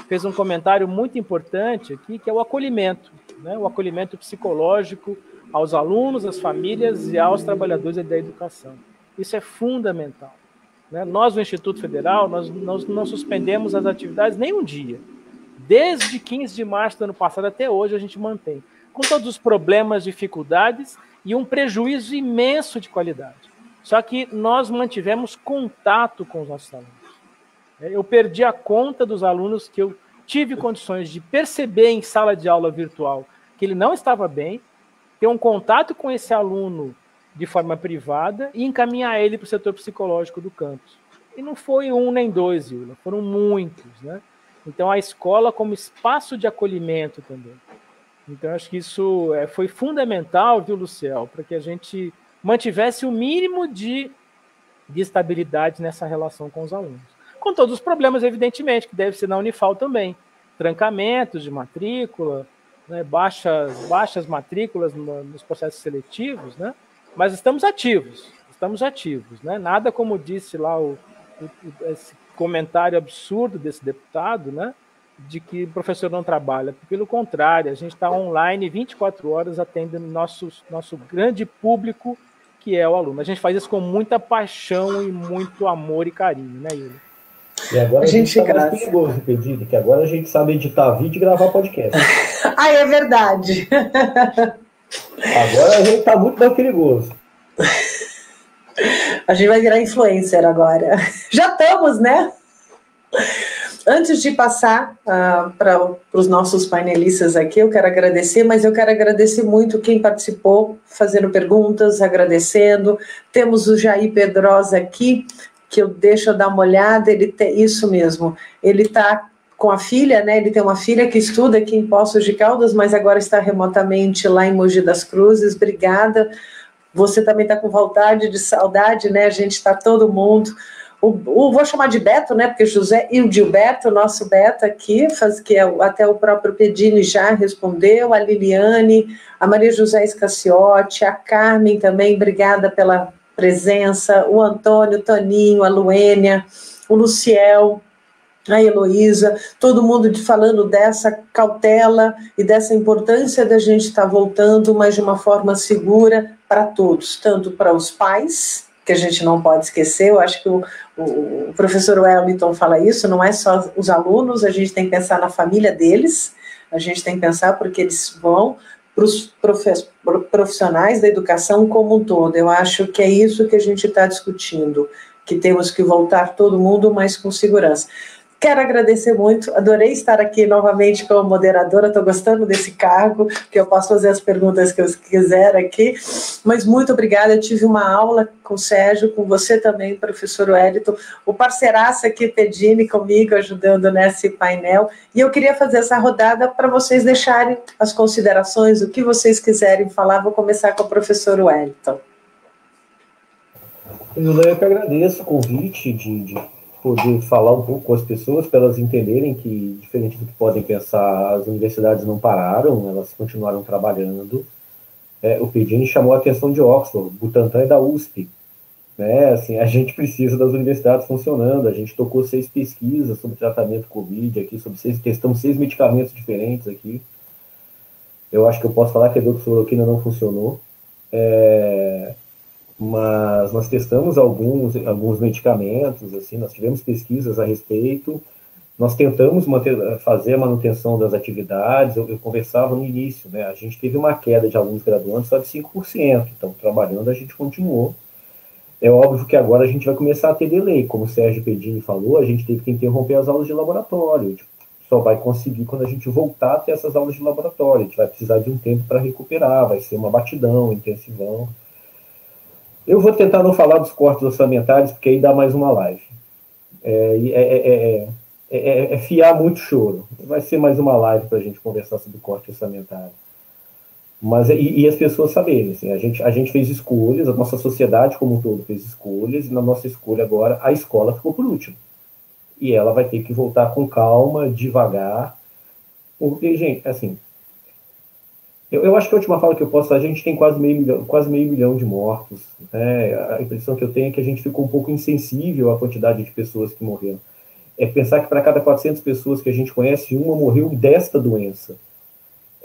Fez um comentário muito importante aqui, que é o acolhimento, né? o acolhimento psicológico aos alunos, às famílias e aos trabalhadores da educação. Isso é fundamental. Né? Nós, no Instituto Federal, nós, nós não suspendemos as atividades nem um dia. Desde 15 de março do ano passado até hoje, a gente mantém. Com todos os problemas, dificuldades e um prejuízo imenso de qualidade. Só que nós mantivemos contato com os nossos alunos. Eu perdi a conta dos alunos que eu tive condições de perceber em sala de aula virtual que ele não estava bem, ter um contato com esse aluno de forma privada e encaminhar ele para o setor psicológico do campus. E não foi um nem dois, Yula, foram muitos, né? Então a escola como espaço de acolhimento também. Então acho que isso é, foi fundamental, viu, Luciel, para que a gente mantivesse o mínimo de, de estabilidade nessa relação com os alunos. Com todos os problemas, evidentemente, que deve ser na Unifal também. Trancamentos de matrícula, né, baixas, baixas matrículas nos processos seletivos, né? Mas estamos ativos, estamos ativos, né? Nada como disse lá o, o, esse comentário absurdo desse deputado, né? De que o professor não trabalha. Pelo contrário, a gente está online 24 horas atendendo nosso, nosso grande público, que é o aluno. A gente faz isso com muita paixão e muito amor e carinho, né, Yuri? E agora a, a gente, mais perigoso, pedido, que agora a gente sabe editar vídeo e gravar podcast. ah, é verdade. Agora a gente está muito mais perigoso. A gente vai virar influencer agora. Já estamos, né? Antes de passar uh, para os nossos painelistas aqui, eu quero agradecer, mas eu quero agradecer muito quem participou, fazendo perguntas, agradecendo. Temos o Jair Pedrosa aqui, que eu deixo eu dar uma olhada, ele tem isso mesmo, ele está com a filha, né? Ele tem uma filha que estuda aqui em Poços de Caldas, mas agora está remotamente lá em Mogi das Cruzes. Obrigada. Você também está com vontade de saudade, né? A gente está todo mundo. O, o, vou chamar de Beto, né? Porque José e o Gilberto, nosso Beto aqui, faz, que é, até o próprio Pedini já respondeu, a Liliane, a Maria José Escaciotti, a Carmen também, obrigada pela presença, o Antônio, o Toninho, a Luênia, o Luciel, a Heloísa, todo mundo falando dessa cautela e dessa importância da gente estar tá voltando, mas de uma forma segura para todos, tanto para os pais, que a gente não pode esquecer, eu acho que o, o professor Wellington fala isso, não é só os alunos, a gente tem que pensar na família deles, a gente tem que pensar porque eles vão para os profissionais da educação como um todo. Eu acho que é isso que a gente está discutindo, que temos que voltar todo mundo, mas com segurança. Quero agradecer muito, adorei estar aqui novamente como moderadora, estou gostando desse cargo, que eu posso fazer as perguntas que eu quiser aqui, mas muito obrigada, eu tive uma aula com o Sérgio, com você também, professor Wellington, o parceiraço aqui, Pedini, comigo, ajudando nesse painel, e eu queria fazer essa rodada para vocês deixarem as considerações, o que vocês quiserem falar, vou começar com o professor Wellington. Eu que agradeço o convite de, de poder falar um pouco com as pessoas, para elas entenderem que, diferente do que podem pensar, as universidades não pararam, elas continuaram trabalhando. É, o Pedini chamou a atenção de Oxford, Butantan é da USP. Né? Assim, a gente precisa das universidades funcionando, a gente tocou seis pesquisas sobre tratamento Covid aqui, sobre seis, testamos seis medicamentos diferentes aqui. Eu acho que eu posso falar que a doxicloroquina não funcionou. É, mas nós testamos alguns, alguns medicamentos, assim, nós tivemos pesquisas a respeito, nós tentamos manter, fazer a manutenção das atividades, eu, eu, conversava no início, né, a gente teve uma queda de alunos graduantes só de 5%, então trabalhando a gente continuou. É óbvio que agora a gente vai começar a ter delay, como o Sérgio Pedini falou, a gente teve que interromper as aulas de laboratório, só vai conseguir quando a gente voltar a ter essas aulas de laboratório, a gente vai precisar de um tempo para recuperar, vai ser uma batidão, intensivão, eu vou tentar não falar dos cortes orçamentários, porque aí dá mais uma live. É, é, é, é fiar muito choro. Vai ser mais uma live para a gente conversar sobre corte orçamentário. Mas, e, e, as pessoas saberem, assim, a, gente, a gente fez escolhas, a nossa sociedade como um todo fez escolhas, e na nossa escolha agora, a escola ficou por último. e ela vai ter que voltar com calma, devagar, porque, gente, assim, eu, eu, acho que a última fala que eu posso a gente tem quase meio milhão, quase meio milhão de mortos. Né? A impressão que eu tenho é que a gente ficou um pouco insensível à quantidade de pessoas que morreram. É pensar que para cada 400 pessoas que a gente conhece, uma morreu desta doença.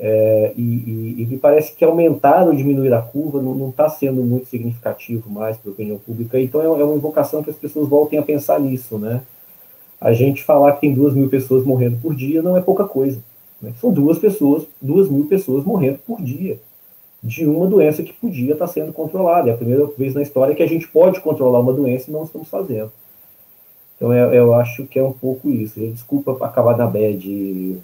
É, e, e, e, me parece que aumentar ou diminuir a curva não está sendo muito significativo mais para a opinião pública. Então é, é uma invocação que as pessoas voltem a pensar nisso. Né? A gente falar que tem duas mil pessoas morrendo por dia não é pouca coisa. Né? São duas pessoas, duas mil pessoas morrendo por dia de uma doença que podia estar sendo controlada. É a primeira vez na história que a gente pode controlar uma doença e não estamos fazendo. Então eu, eu acho que é um pouco isso. Desculpa acabar na bad.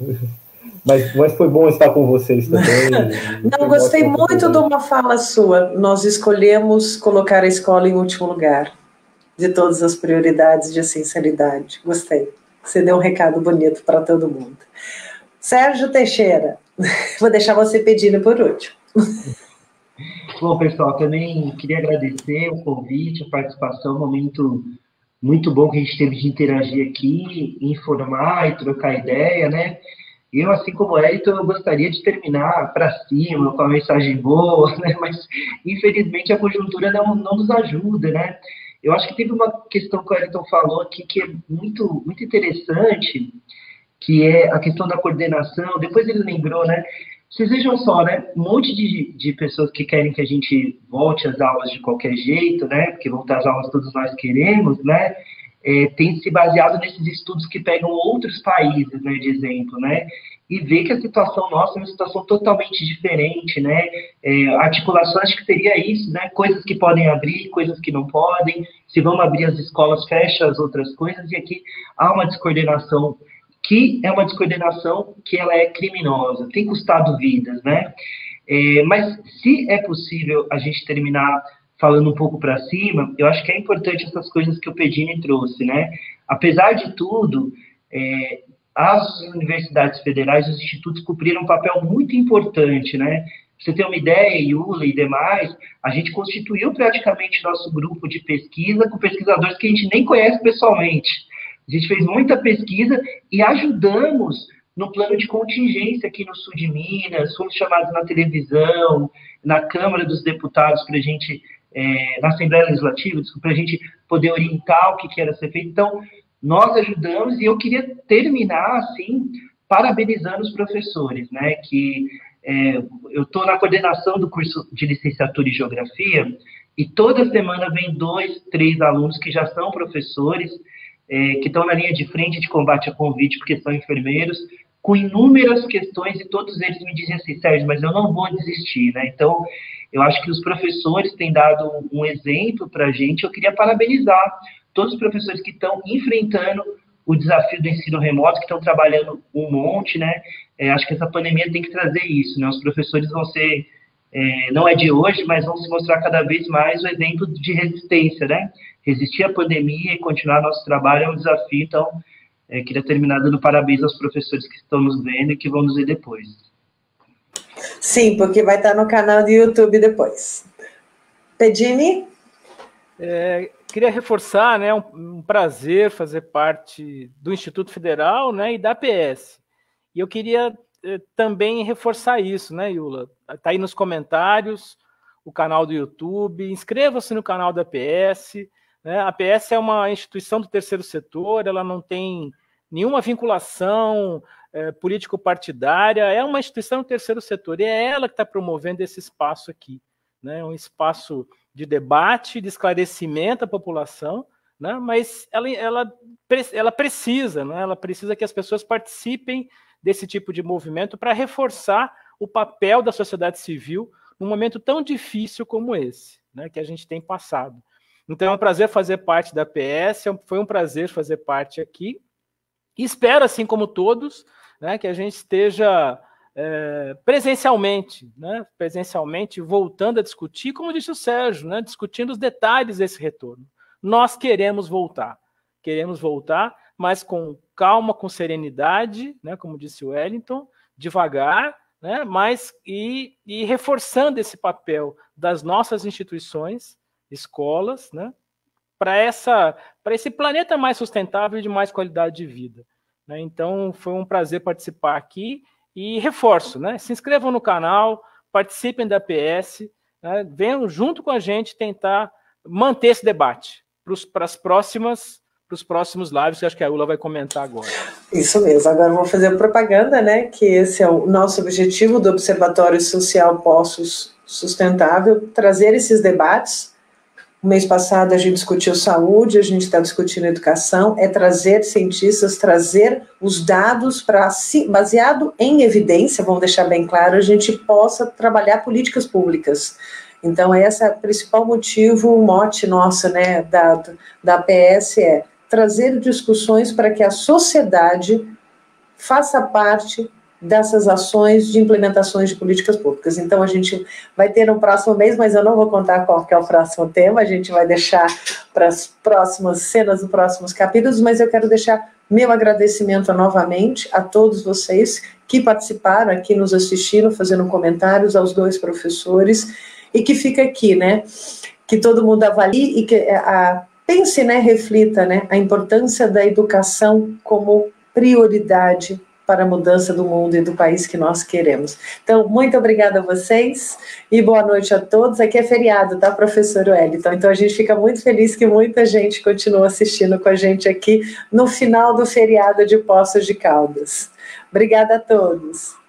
Mas, mas foi bom estar com vocês também. Não, gostei muito de uma fala sua. Nós escolhemos colocar a escola em último lugar de todas as prioridades de sinceridade. Gostei. Você deu um recado bonito para todo mundo. Sérgio Teixeira, vou deixar você pedindo por último. Bom, pessoal, também queria agradecer o convite, a participação, um momento muito bom que a gente teve de interagir aqui, informar e trocar ideia, né? Eu, assim como o Elton, eu gostaria de terminar para cima, com a mensagem boa, né? Mas, infelizmente, a conjuntura não, não nos ajuda, né? Eu acho que teve uma questão que o Elton falou aqui que é muito, muito interessante, que é a questão da coordenação. Depois ele lembrou, né? Vocês vejam só, né? Um monte de, de pessoas que querem que a gente volte às aulas de qualquer jeito, né? Porque voltar às aulas todos nós queremos, né? É, tem se baseado nesses estudos que pegam outros países, né, de exemplo, né? E vê que a situação nossa é uma situação totalmente diferente, né? É, articulação, acho que seria isso, né? Coisas que podem abrir, coisas que não podem. Se vamos abrir as escolas, fecha as outras coisas. E aqui há uma descoordenação que é uma descoordenação que ela é criminosa, tem custado vidas, né? É, mas se é possível a gente terminar falando um pouco para cima, eu acho que é importante essas coisas que o Pedini trouxe, né? Apesar de tudo, é, as universidades federais, os institutos cumpriram um papel muito importante, né? Você ter uma ideia, Iula e demais, a gente constituiu praticamente nosso grupo de pesquisa com pesquisadores que a gente nem conhece pessoalmente. A gente fez muita pesquisa e ajudamos no plano de contingência aqui no sul de Minas, fomos chamados na televisão, na Câmara dos Deputados para a gente, é, na Assembleia Legislativa, para a gente poder orientar o que, que era ser feito. Então, nós ajudamos e eu queria terminar assim, parabenizando os professores, né, que é, eu estou na coordenação do curso de licenciatura em Geografia e toda semana vem dois, três alunos que já são professores, é, que estão na linha de frente de combate à Covid, porque são enfermeiros, com inúmeras questões, e todos eles me dizem assim, Sérgio, mas eu não vou desistir, né? Então, eu acho que os professores têm dado um exemplo para a gente, eu queria parabenizar todos os professores que estão enfrentando o desafio do ensino remoto, que estão trabalhando um monte, né? É, acho que essa pandemia tem que trazer isso, né? Os professores vão ser, é, não é de hoje, mas vão se mostrar cada vez mais o exemplo de resistência, né? Resistir à pandemia e continuar nosso trabalho é um desafio, então é, queria terminar dando parabéns aos professores que estão nos vendo e que vão nos ver depois. Sim, porque vai estar no canal do YouTube depois. Pedini? É, queria reforçar, né, um, um, prazer fazer parte do Instituto Federal, né, e da PS. E eu queria é, também reforçar isso, né, Yula? Está aí nos comentários, o canal do YouTube, inscreva-se no canal da PS, né? A PS é uma instituição do terceiro setor, ela não tem nenhuma vinculação é, político-partidária, é uma instituição do terceiro setor e é ela que está promovendo esse espaço aqui. Né? Um espaço de debate, de esclarecimento à população, né? mas ela, ela, ela precisa, né? ela precisa que as pessoas participem desse tipo de movimento para reforçar o papel da sociedade civil num momento tão difícil como esse, né? que a gente tem passado. Então é um prazer fazer parte da PS, é foi um prazer fazer parte aqui. E espero, assim como todos, né, que a gente esteja é, presencialmente, né, presencialmente voltando a discutir, como disse o Sérgio, né, discutindo os detalhes desse retorno. Nós queremos voltar, queremos voltar, mas com calma, com serenidade, né, como disse o Wellington, devagar, né, mas e, e reforçando esse papel das nossas instituições, escolas, né? Para essa, para esse planeta mais sustentável e de mais qualidade de vida. Né? Então, foi um prazer participar aqui e reforço, né? Se inscrevam no canal, participem da PS, né? venham junto com a gente tentar manter esse debate para as próximas para os próximos lives, que acho que a Ula vai comentar agora. Isso mesmo, agora vou fazer propaganda, né? Que esse é o nosso objetivo do Observatório Social Poços Sustentável, trazer esses debates o mês passado a gente discutiu saúde, a gente está discutindo educação, é trazer cientistas, trazer os dados para, baseado em evidência, vamos deixar bem claro, a gente possa trabalhar políticas públicas. Então, esse é o principal motivo, o mote nosso, né, da, da PS é trazer discussões para que a sociedade faça parte dessas ações de implementações de políticas públicas. Então, a gente vai ter no próximo mês, mas eu não vou contar qual que é o próximo tema, a gente vai deixar para as próximas cenas, dos próximos capítulos, mas eu quero deixar meu agradecimento novamente a todos vocês que participaram aqui, nos assistiram, fazendo comentários, aos dois professores, e que fica aqui, né, que todo mundo avalie e que é, a, pense, né, reflita, né, a importância da educação como prioridade para a mudança do mundo e do país que nós queremos. Então, muito obrigada a vocês e boa noite a todos. Aqui é feriado, tá, professor Wellington? Então, a gente fica muito feliz que muita gente continua assistindo com a gente aqui no final do feriado de Poços de Caldas. Obrigada a todos.